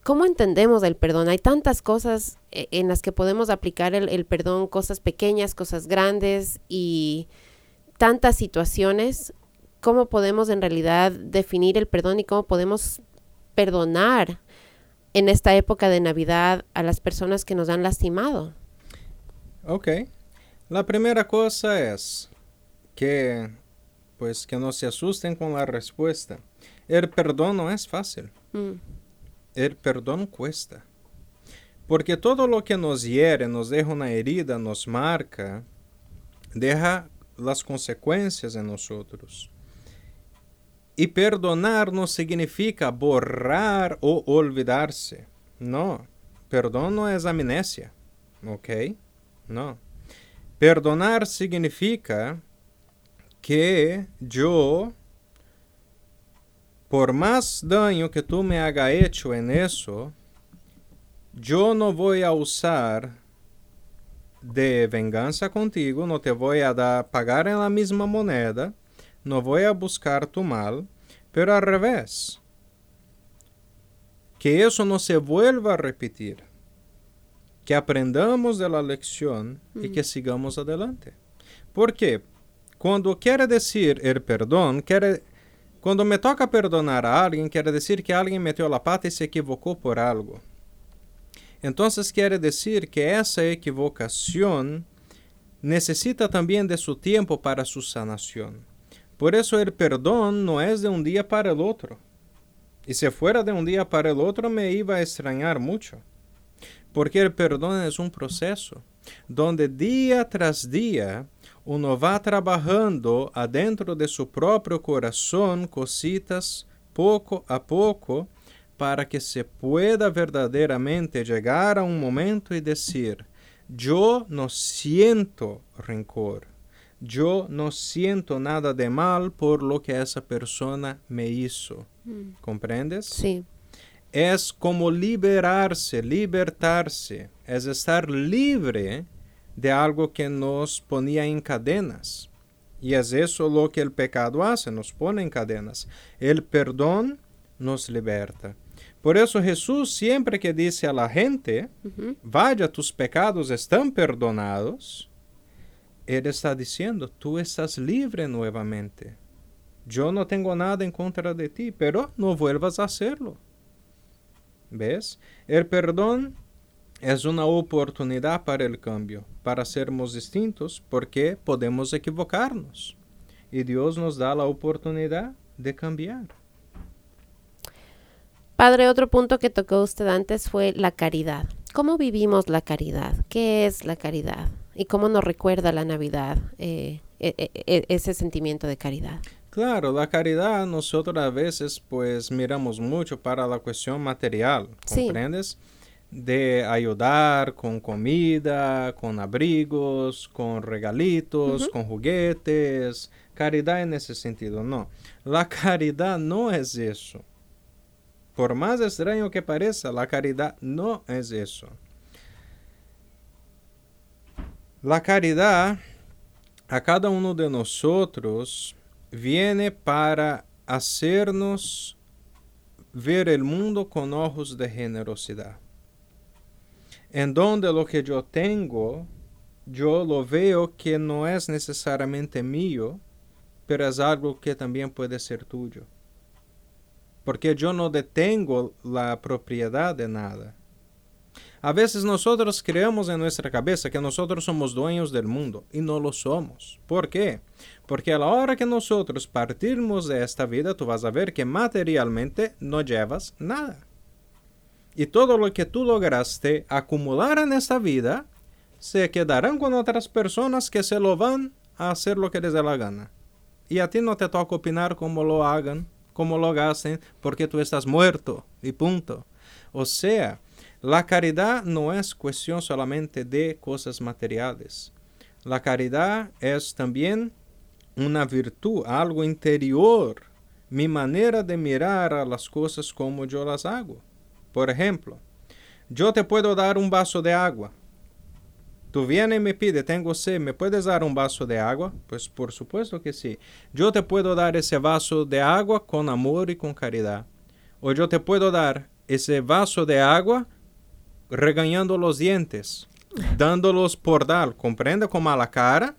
¿Cómo entendemos el perdón? Hay tantas cosas eh, en las que podemos aplicar el, perdón, cosas pequeñas, cosas grandes y tantas situaciones. ¿Cómo podemos en realidad definir el perdón y cómo podemos perdonar en esta época de Navidad a las personas que nos han lastimado? Ok. La primera cosa es que pues que no se asusten con la respuesta. El perdón no es fácil. Mm. El perdón cuesta. Porque todo lo que nos hiere, nos deja una herida, nos marca, deja las consecuencias en nosotros. Y perdonar no significa borrar o olvidarse. No, perdón no es amnesia. ¿Ok? No. Perdonar significa que yo, por más daño que tú me haga hecho en eso, yo no voy a usar de venganza contigo, no te voy a dar, pagar en la misma moneda, no voy a buscar tu mal, pero al revés, que eso no se vuelva a repetir, que aprendamos de la lección y que sigamos adelante. ¿Por qué? Cuando quiere decir el perdón, quiere, cuando me toca perdonar a alguien, quiere decir que alguien metió la pata y se equivocó por algo. Entonces quiere decir que esa equivocación necesita también de su tiempo para su sanación. Por eso el perdón no es de un día para el otro. Y si fuera de un día para el otro me iba a extrañar mucho. Porque el perdón es un proceso donde día tras día uno va trabajando adentro de su propio corazón cositas poco a poco para que se pueda verdaderamente llegar a un momento y decir, yo no siento rencor, yo no siento nada de mal por lo que esa persona me hizo. Mm. ¿Comprendes? Sí. Es como liberarse, libertarse, es estar libre de algo que nos ponía en cadenas. Y es eso lo que el pecado hace, nos pone en cadenas. El perdón nos liberta. Por eso Jesús siempre que dice a la gente, vaya, tus pecados están perdonados, Él está diciendo, tú estás libre nuevamente. Yo no tengo nada en contra de ti, pero no vuelvas a hacerlo. ¿Ves? El perdón es una oportunidad para el cambio, para sermos distintos, porque podemos equivocarnos. Y Dios nos da la oportunidad de cambiar. Padre, otro punto que tocó usted antes fue la caridad. ¿Cómo vivimos la caridad? ¿Qué es la caridad? ¿Y cómo nos recuerda la Navidad eh, e, e, e, ese sentimiento de caridad? Claro, la caridad nosotros a veces pues miramos mucho para la cuestión material, ¿comprendes? De ayudar con comida, con abrigos, con regalitos, con juguetes. Caridad en ese sentido, no. La caridad no es eso. Por más extraño que parezca, la caridad no es eso. La caridad a cada uno de nosotros viene para hacernos ver el mundo con ojos de generosidad. En donde lo que yo tengo, yo lo veo que no es necesariamente mío, pero es algo que también puede ser tuyo. Porque yo no detengo la propiedad de nada. A veces nosotros creemos en nuestra cabeza que nosotros somos dueños del mundo y no lo somos. ¿Por qué? Porque a la hora que nosotros partimos de esta vida, tú vas a ver que materialmente no llevas nada. Y todo lo que tú lograste acumular en esta vida se quedarán con otras personas que se lo van a hacer lo que les dé la gana. Y a ti no te toca opinar cómo lo hagan, cómo lo gasten, porque tú estás muerto y punto. O sea, la caridad no es cuestión solamente de cosas materiales. La caridad es también una virtud, algo interior, mi manera de mirar a las cosas como yo las hago. Por ejemplo, yo te puedo dar un vaso de agua. Tú vienes y me pide, tengo sed, ¿me puedes dar un vaso de agua? Pues por supuesto que sí. Yo te puedo dar ese vaso de agua con amor y con caridad. O yo te puedo dar ese vaso de agua regañando los dientes, dándolos por dar, comprende con mala cara.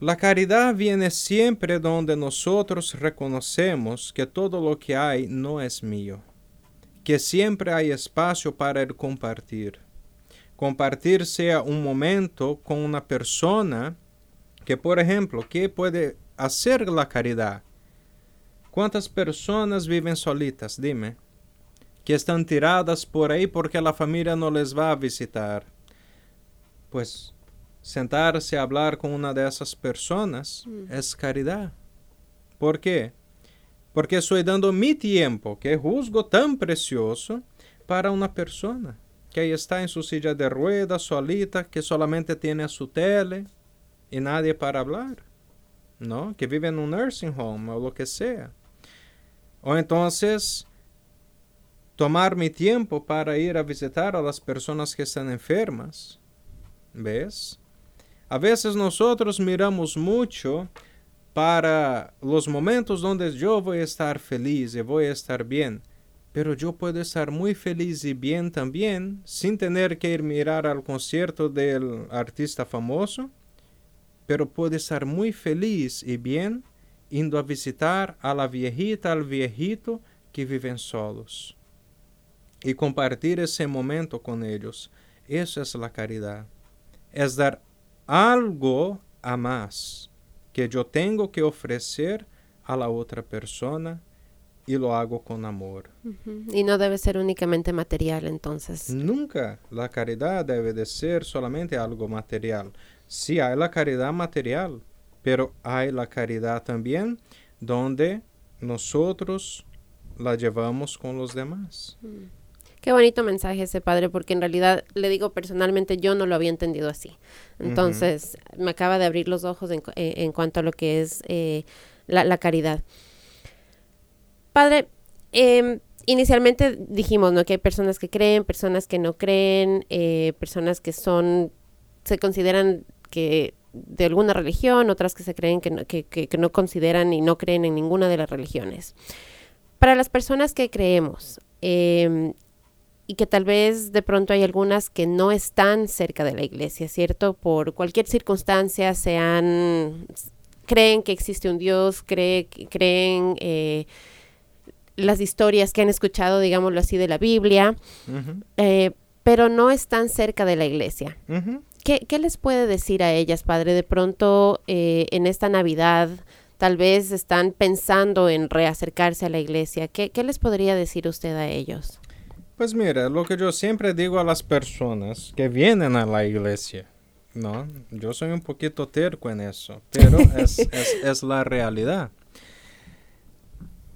La caridad viene siempre donde nosotros reconocemos que todo lo que hay no es mío, que siempre hay espacio para el compartir. Compartir sea un momento con una persona que, por ejemplo, ¿qué puede hacer la caridad? ¿Cuántas personas viven solitas? Dime que están tiradas por ahí porque la familia no les va a visitar. Pues sentarse a hablar con una de esas personas mm. es caridad. ¿Por qué? Porque estoy dando mi tiempo, que juzgo tan precioso, para una persona que ahí está en su silla de ruedas, solita, que solamente tiene su tele y nadie para hablar, ¿no? Que vive en un nursing home o lo que sea. O entonces tomar mi tiempo para ir a visitar a las personas que están enfermas. ¿Ves? A veces nosotros miramos mucho para los momentos donde yo voy a estar feliz y voy a estar bien. Pero yo puedo estar muy feliz y bien también sin tener que ir mirar al concierto del artista famoso. Pero puedo estar muy feliz y bien indo a visitar a la viejita, al viejito que viven solos y compartir ese momento con ellos. Eso es la caridad. Es dar algo a más que yo tengo que ofrecer a la otra persona y lo hago con amor. Y no debe ser únicamente material entonces. Nunca la caridad debe de ser solamente algo material. Sí hay la caridad material, pero hay la caridad también donde nosotros la llevamos con los demás. Mm. Qué bonito mensaje ese padre, porque en realidad le digo personalmente, yo no lo había entendido así. Entonces, me acaba de abrir los ojos en, eh, cuanto a lo que es eh, la, caridad. Padre, em, inicialmente dijimos ¿no? que hay personas que creen, personas que no creen, eh, personas que son, se consideran que de alguna religión, otras que se creen que no, que, que no consideran y no creen en ninguna de las religiones. Para las personas que creemos, eh, y que tal vez de pronto hay algunas que no están cerca de la iglesia, ¿cierto? Por cualquier circunstancia sean, creen que existe un Dios, cree, creen eh, las historias que han escuchado, digámoslo así, de la Biblia, eh, pero no están cerca de la iglesia. ¿Qué, les puede decir a ellas, Padre? De pronto eh, en esta Navidad tal vez están pensando en reacercarse a la iglesia. ¿Qué, qué les podría decir usted a ellos? Pues mira, lo que yo siempre digo a las personas que vienen a la iglesia, ¿no? Yo soy un poquito terco en eso, pero es, la realidad.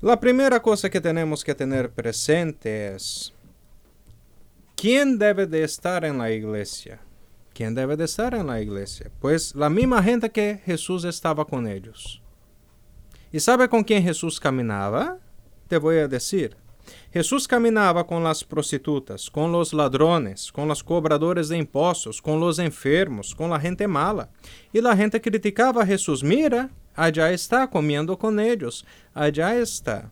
La primera cosa que tenemos que tener presente es, ¿quién debe de estar en la iglesia? ¿Quién debe de estar en la iglesia? Pues la misma gente que Jesús estaba con ellos. ¿Y sabe con quién Jesús caminaba? Te voy a decir Jesús caminaba con las prostitutas, con los ladrones, con los cobradores de impuestos, con los enfermos, con la gente mala. Y la gente criticaba a Jesús. Mira, allá está comiendo con ellos. Allá está.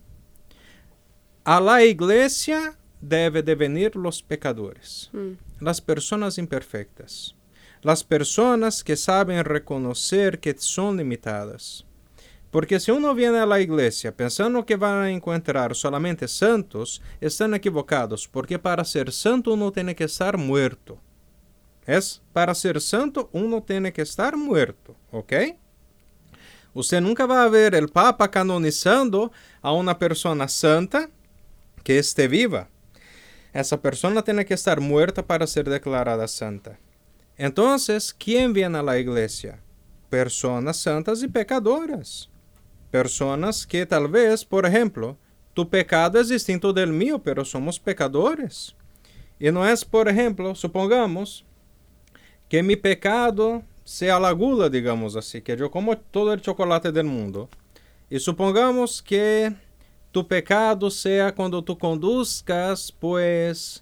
A la iglesia debe de venir los pecadores, mm. las personas imperfectas, las personas que saben reconocer que son limitadas. Porque si uno viene a la iglesia pensando que van a encontrar solamente santos, están equivocados, porque para ser santo uno tiene que estar muerto. Es para ser santo uno tiene que estar muerto, ¿ok? Usted nunca va a ver el Papa canonizando a una persona santa que esté viva. Esa persona tiene que estar muerta para ser declarada santa. ¿quién viene a la iglesia? Personas santas y pecadoras. Personas que tal vez, por ejemplo, tu pecado es distinto del mío, pero somos pecadores. Y no es, por ejemplo, supongamos que mi pecado sea la gula, digamos así, que yo como todo el chocolate del mundo. Y supongamos que tu pecado sea cuando tú conduzcas, pues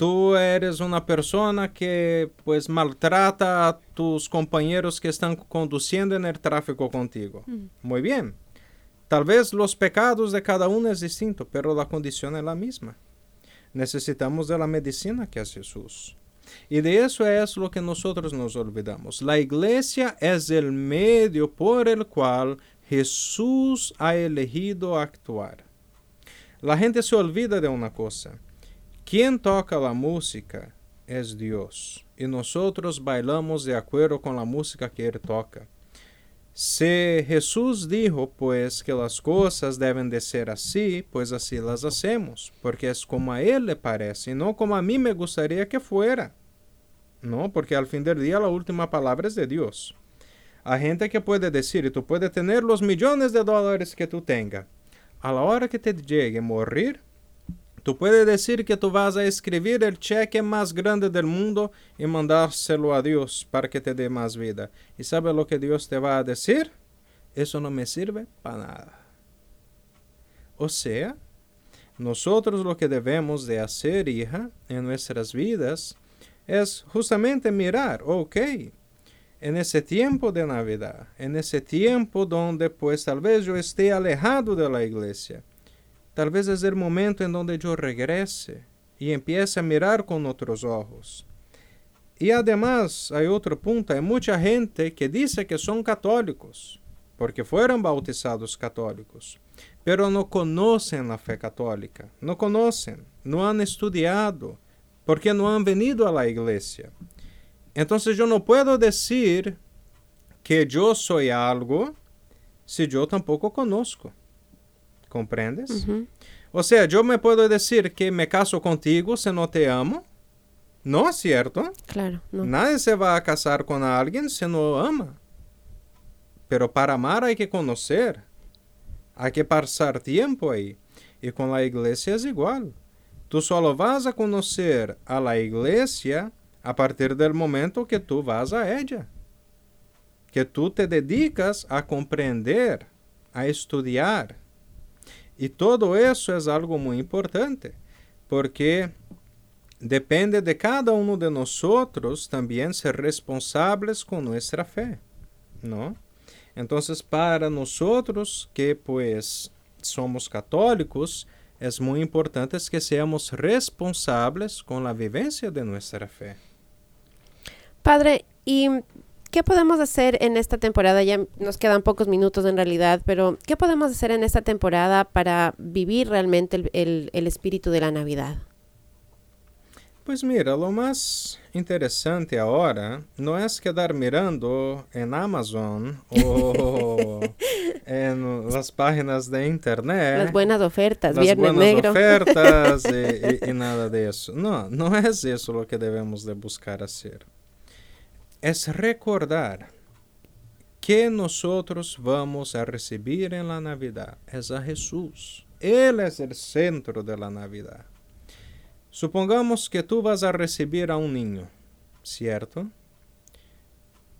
tú eres una persona que pues maltrata a tus compañeros que están conduciendo en el tráfico contigo. Mm. Muy bien. Tal vez los pecados de cada uno es distinto, pero la condición es la misma. Necesitamos de la medicina que es Jesús. Y de eso es lo que nosotros nos olvidamos. La iglesia es el medio por el cual Jesús ha elegido actuar. La gente se olvida de una cosa. Quien toca la música es Dios y nosotros bailamos de acuerdo con la música que Él toca. Si Jesús dijo pues que las cosas deben de ser así, pues así las hacemos, porque es como a Él le parece y no como a mí me gustaría que fuera. No, porque al fin del día la última palabra es de Dios. A gente que puede decir, y tú puedes tener los millones de dólares que tú tengas, a la hora que te llegue a morir, tú puedes decir que tú vas a escribir el cheque más grande del mundo y mandárselo a Dios para que te dé más vida. ¿Y sabe lo que Dios te va a decir? Eso no me sirve para nada. O sea, nosotros lo que debemos de hacer, hija, en nuestras vidas, es justamente mirar, ok, en ese tiempo de Navidad, en ese tiempo donde pues tal vez yo esté alejado de la iglesia, tal vez es el momento en donde yo regrese y empiece a mirar con otros ojos. Y además hay otro punto, hay mucha gente que dice que son católicos, porque fueron bautizados católicos, pero no conocen la fe católica, no conocen, no han estudiado, porque no han venido a la iglesia. Entonces yo no puedo decir que yo soy algo si yo tampoco conozco. ¿Comprendes? O sea, yo me puedo decir que me caso contigo si no te amo. No es cierto. Claro. Nadie se va a casar con alguien si no ama. Pero para amar hay que conocer. Hay que pasar tiempo ahí. Y con la iglesia es igual. Tú solo vas a conocer a la iglesia a partir del momento que tú vas a ella, que tú te dedicas a comprender, a estudiar. Y todo eso es algo muy importante, porque depende de cada uno de nosotros también ser responsables con nuestra fe, ¿no? Entonces, para nosotros que pues somos católicos, es muy importante que seamos responsables con la vivencia de nuestra fe. Padre, ¿y qué podemos hacer en esta temporada? Ya nos quedan pocos minutos en realidad, pero ¿qué podemos hacer en esta temporada para vivir realmente el, espíritu de la Navidad? Pues mira, lo más interesante ahora no es quedar mirando en Amazon o en las páginas de internet. Las buenas ofertas, las buenas ofertas y, y, nada de eso. No, no es eso lo que debemos de buscar hacer es recordar que nosotros vamos a recibir en la Navidad es a Jesús. Él es el centro de la Navidad. Supongamos que tú vas a recibir a un niño, ¿cierto?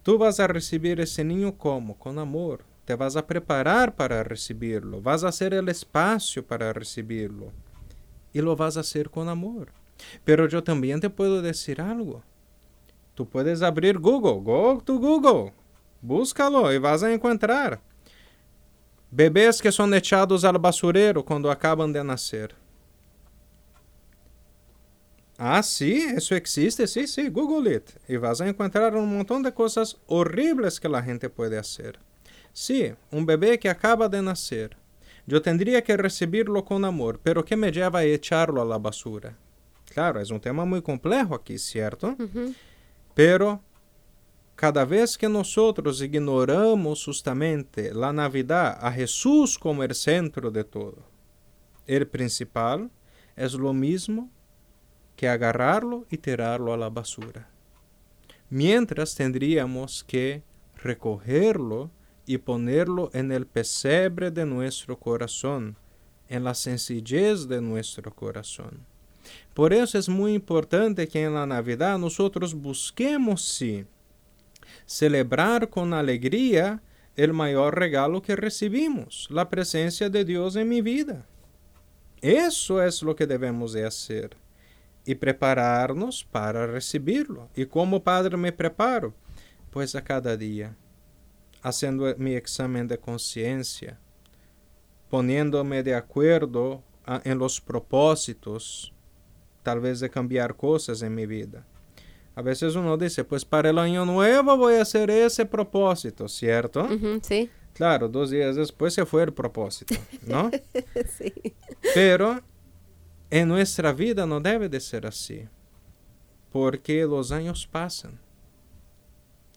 Tú vas a recibir ese niño como? Con amor. Te vas a preparar para recibirlo. Vas a hacer el espacio para recibirlo. y lo vas a hacer con amor. Pero yo también te puedo decir algo. Tú puedes abrir Google, go to Google, búscalo y vas a encontrar bebês que são echados al basurero quando acabam de nascer. Ah, sí, eso existe, sí, sí, Google it. Y vas a encontrar un montón de cosas horribles que la gente puede hacer. Sí, un bebé que acaba de nacer. Yo tendría que recibirlo con amor, pero ¿qué me lleva a echarlo a la basura? Claro, es un tema muy complejo aquí, ¿cierto? Pero cada vez que nosotros ignoramos justamente la Navidad a Jesús como el centro de todo, el principal, es lo mismo que agarrarlo y tirarlo a la basura. Mientras tendríamos que recogerlo y ponerlo en el pesebre de nuestro corazón, en la sencillez de nuestro corazón. Por eso es muy importante que en la Navidad nosotros busquemos, sí, celebrar con alegría el mayor regalo que recibimos, la presencia de Dios en mi vida. Eso es lo que debemos de hacer y prepararnos para recibirlo. ¿Y cómo Padre me preparo? Pues a cada día, haciendo mi examen de conciencia, poniéndome de acuerdo en los propósitos, tal vez de cambiar cosas en mi vida. A veces uno dice, pues para el año nuevo voy a hacer ese propósito, ¿cierto? sí. Claro, dos días después se fue el propósito, ¿no? sí. Pero en nuestra vida no debe de ser así, porque los años pasan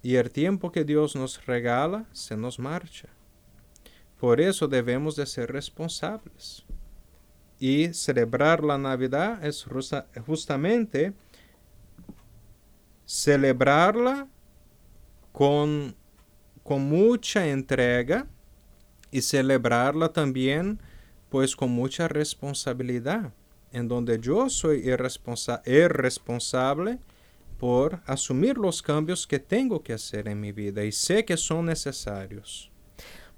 y el tiempo que Dios nos regala se nos marcha. Por eso debemos de ser responsables. Y celebrar la Navidad es justamente celebrarla con, con mucha entrega y celebrarla también pues con mucha responsabilidad en donde yo soy el, responsa el responsable por asumir los cambios que tengo que hacer en mi vida y sé que son necesarios.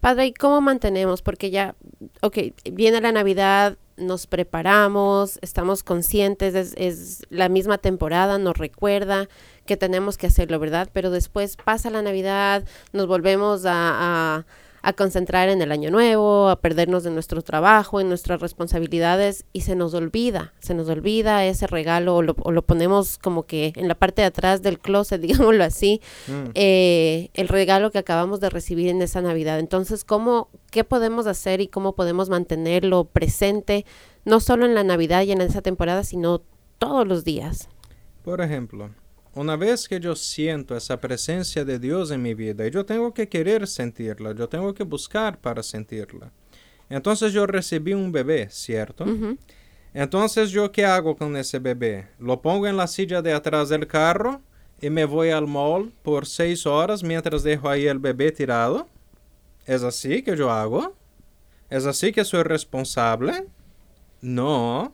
Padre, ¿y cómo mantenemos? Porque ya, ok, viene la Navidad, nos preparamos, estamos conscientes, es, es, la misma temporada, nos recuerda que tenemos que hacerlo, ¿verdad? Pero después pasa la Navidad, nos volvemos a, a a concentrar en el año nuevo, a perdernos de nuestro trabajo, en nuestras responsabilidades y se nos olvida, se nos olvida ese regalo o lo, o lo ponemos como que en la parte de atrás del closet, digámoslo así, mm. eh, el regalo que acabamos de recibir en esa Navidad. Entonces, ¿cómo, ¿qué podemos hacer y cómo podemos mantenerlo presente, no solo en la Navidad y en esa temporada, sino todos los días? Por ejemplo, una vez que yo siento esa presencia de Dios en mi vida, y yo tengo que querer sentirla, yo tengo que buscar para sentirla. Entonces yo recibí un bebé, ¿cierto? Uh -huh. Entonces yo qué hago con ese bebé? Lo pongo en la silla de atrás del carro y me voy al mall por seis horas mientras dejo ahí el bebé tirado. ¿Es así que yo hago? ¿Es así que soy responsable? No.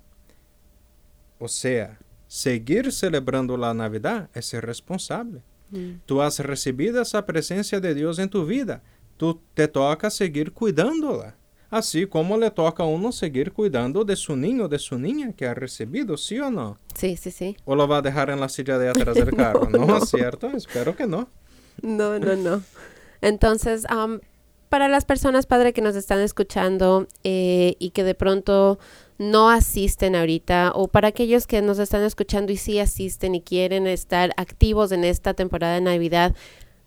O sea, seguir celebrando la Navidad es ser responsable. Mm. Tú has recibido esa presencia de Dios en tu vida. Tú te toca seguir cuidándola. Así como le toca a uno seguir cuidando de su niño, de su niña que ha recibido, ¿sí o no? Sí, sí, sí. ¿O lo va a dejar en la silla de atrás del carro? no, ¿no es cierto? Espero que no. No, no, no. Entonces, um, para las personas, padre, que nos están escuchando eh, y que de pronto no asisten ahorita o para aquellos que nos están escuchando y sí asisten y quieren estar activos en esta temporada de Navidad,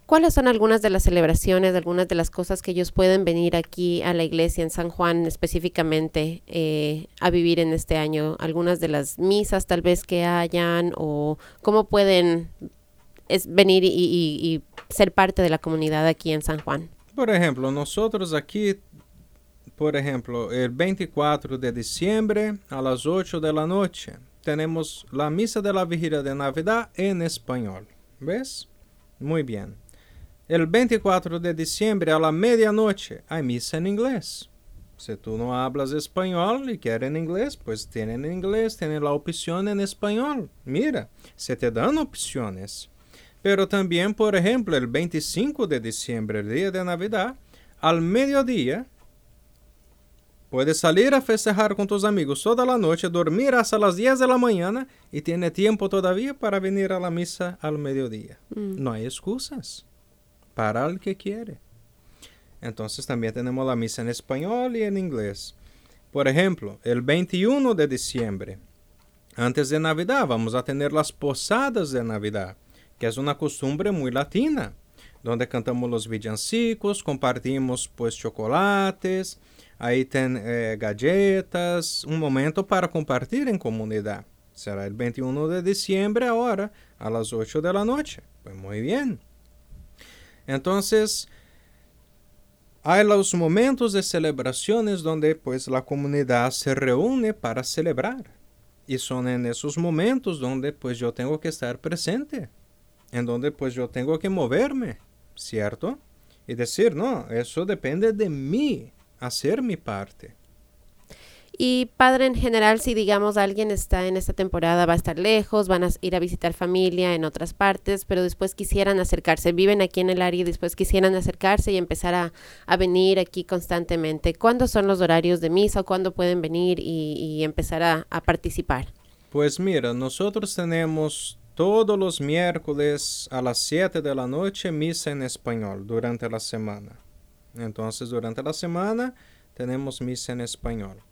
¿cuáles son algunas de las celebraciones, algunas de las cosas que ellos pueden venir aquí a la iglesia en San Juan específicamente eh, a vivir en este año? Algunas de las misas tal vez que hayan o cómo pueden venir y ser parte de la comunidad aquí en San Juan. Por ejemplo, nosotros aquí por ejemplo, el 24 de diciembre a las 8 de la noche tenemos la misa de la vigilia de Navidad en español. ¿Ves? Muy bien. El 24 de diciembre a la medianoche hay misa en inglés. Si tú no hablas español y quieres en inglés, pues tienen en inglés, tienen la opción en español. Mira, se te dan opciones. Pero también, por ejemplo, el 25 de diciembre, el día de Navidad, al mediodía, Puedes salir a festejar con tus amigos toda la noche, dormir hasta las 10 de la mañana y tiene tiempo todavía para venir a la misa al mediodía. Mm. No hay excusas para el que quiere. Entonces también tenemos la misa en español y en inglés. Por ejemplo, el 21 de diciembre, antes de Navidad, vamos a tener las posadas de Navidad, que es una costumbre muy latina, donde cantamos los villancicos, compartimos pues chocolates, ahí ten eh, galletas, un momento para compartir en comunidad. Será el 21 de diciembre ahora a las 8 de la noche. Pues muy bien. Entonces, hay los momentos de celebraciones donde pues la comunidad se reúne para celebrar. Y son en esos momentos donde pues yo tengo que estar presente, en donde pues yo tengo que moverme, ¿cierto? Y decir, no, eso depende de mí, hacer mi parte. Y padre, en general, si digamos alguien está en esta temporada, va a estar lejos, van a ir a visitar familia en otras partes, pero después quisieran acercarse, viven aquí en el área y después quisieran acercarse y empezar a, a venir aquí constantemente. ¿Cuándo son los horarios de misa o cuándo pueden venir y, y empezar a, a participar? Pues mira, nosotros tenemos todos los miércoles a las 7 de la noche misa en español durante la semana. Entonces, durante la semana tenemos misa en español.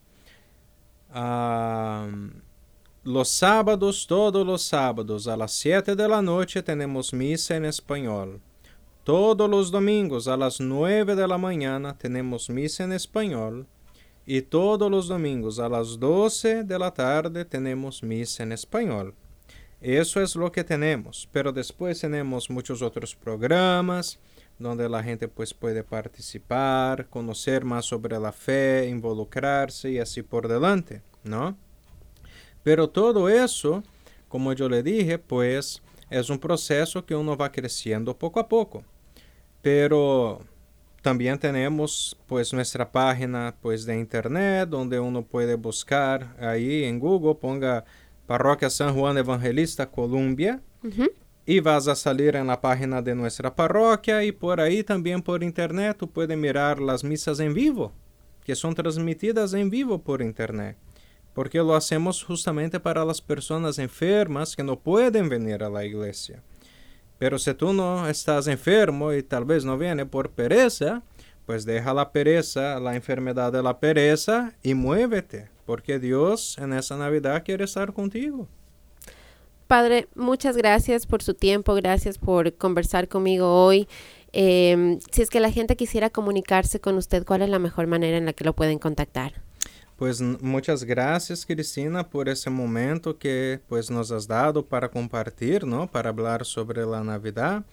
Los sábados, todos los sábados a las 7 de la noche tenemos misa en español. Todos los domingos a las 9 de la mañana tenemos misa en español. Y todos los domingos a las 12 de la tarde tenemos misa en español. Eso es lo que tenemos, pero después tenemos muchos otros programas donde la gente pues puede participar, conocer más sobre la fe, involucrarse y así por delante, ¿no? Pero todo eso, como yo le dije, pues es un proceso que uno va creciendo poco a poco. Pero también tenemos pues nuestra página pues de internet donde uno puede buscar ahí en Google, ponga Parroquia San Juan Evangelista Colombia. Y vas a salir en la página de nuestra parroquia y por ahí también por internet tú puedes mirar las misas en vivo, que son transmitidas en vivo por internet, porque lo hacemos justamente para las personas enfermas que no pueden venir a la iglesia. Pero si tú no estás enfermo y tal vez no viene por pereza, pues deja la pereza, la enfermedad de la pereza y muévete, porque Dios en esa Navidad quiere estar contigo. Padre, muchas gracias por su tiempo, gracias por conversar conmigo hoy. Em, si es que la gente quisiera comunicarse con usted, ¿cuál es la mejor manera en la que lo pueden contactar? Pues muchas gracias, Cristina, por ese momento que pues nos has dado para compartir, ¿no? Para hablar sobre la Navidad.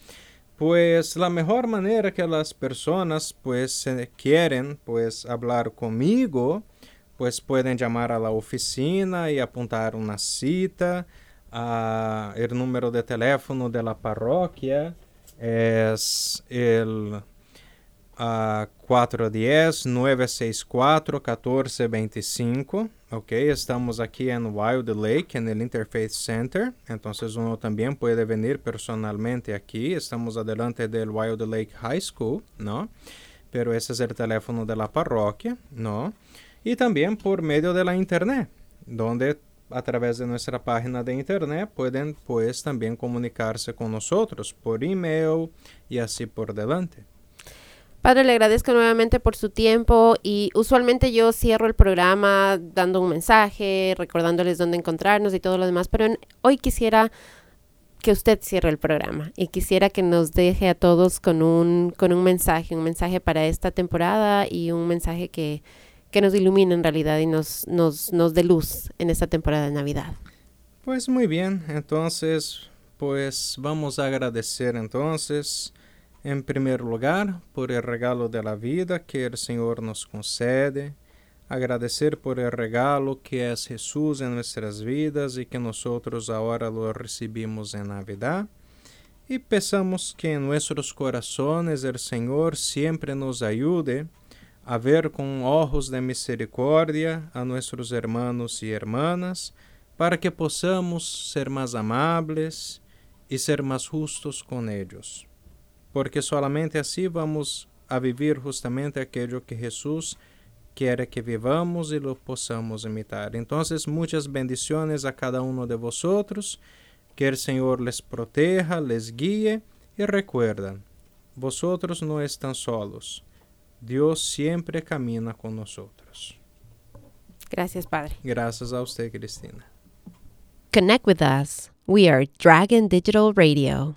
Pues la mejor manera que las personas pues quieren pues hablar conmigo, pues pueden llamar a la oficina y apuntar una cita. Ah, el número de teléfono de la parroquia es el a 410-964-1425. Ok, estamos aquí en Wild Lake, en el Interfaith Center. Entonces uno también puede venir personalmente aquí. Estamos adelante del Wild Lake High School, ¿no? Pero ese es el teléfono de la parroquia, ¿no? Y también por medio de la internet, donde a través de nuestra página de internet pueden pues también comunicarse con nosotros por email y así por delante. Padre, le agradezco nuevamente por su tiempo y usualmente yo cierro el programa dando un mensaje, recordándoles dónde encontrarnos y todo lo demás, pero hoy quisiera que usted cierre el programa y quisiera que nos deje a todos con un, con un mensaje, un mensaje para esta temporada y un mensaje que, que nos ilumine en realidad y nos, nos, nos dé luz en esta temporada de Navidad. Pues muy bien, entonces pues vamos a agradecer entonces en primer lugar por el regalo de la vida que el Señor nos concede, agradecer por el regalo que es Jesús en nuestras vidas y que nosotros ahora lo recibimos en Navidad. Y pensamos que en nuestros corazones el Señor siempre nos ayude a ver con ojos de misericordia a nuestros hermanos y hermanas, para que possamos ser mais amáveis e ser mais justos com eles. Porque solamente assim vamos a viver justamente aquilo que Jesus quiere que vivamos y lo podamos imitar. Entonces, muchas bendiciones a cada uno de vosotros. Que el Señor les proteja, les guíe y recuerden, vosotros no están solos. Dios siempre camina con nosotros. Gracias, Padre. Gracias a usted, Cristina. Connect with us. We are Dragon Digital Radio.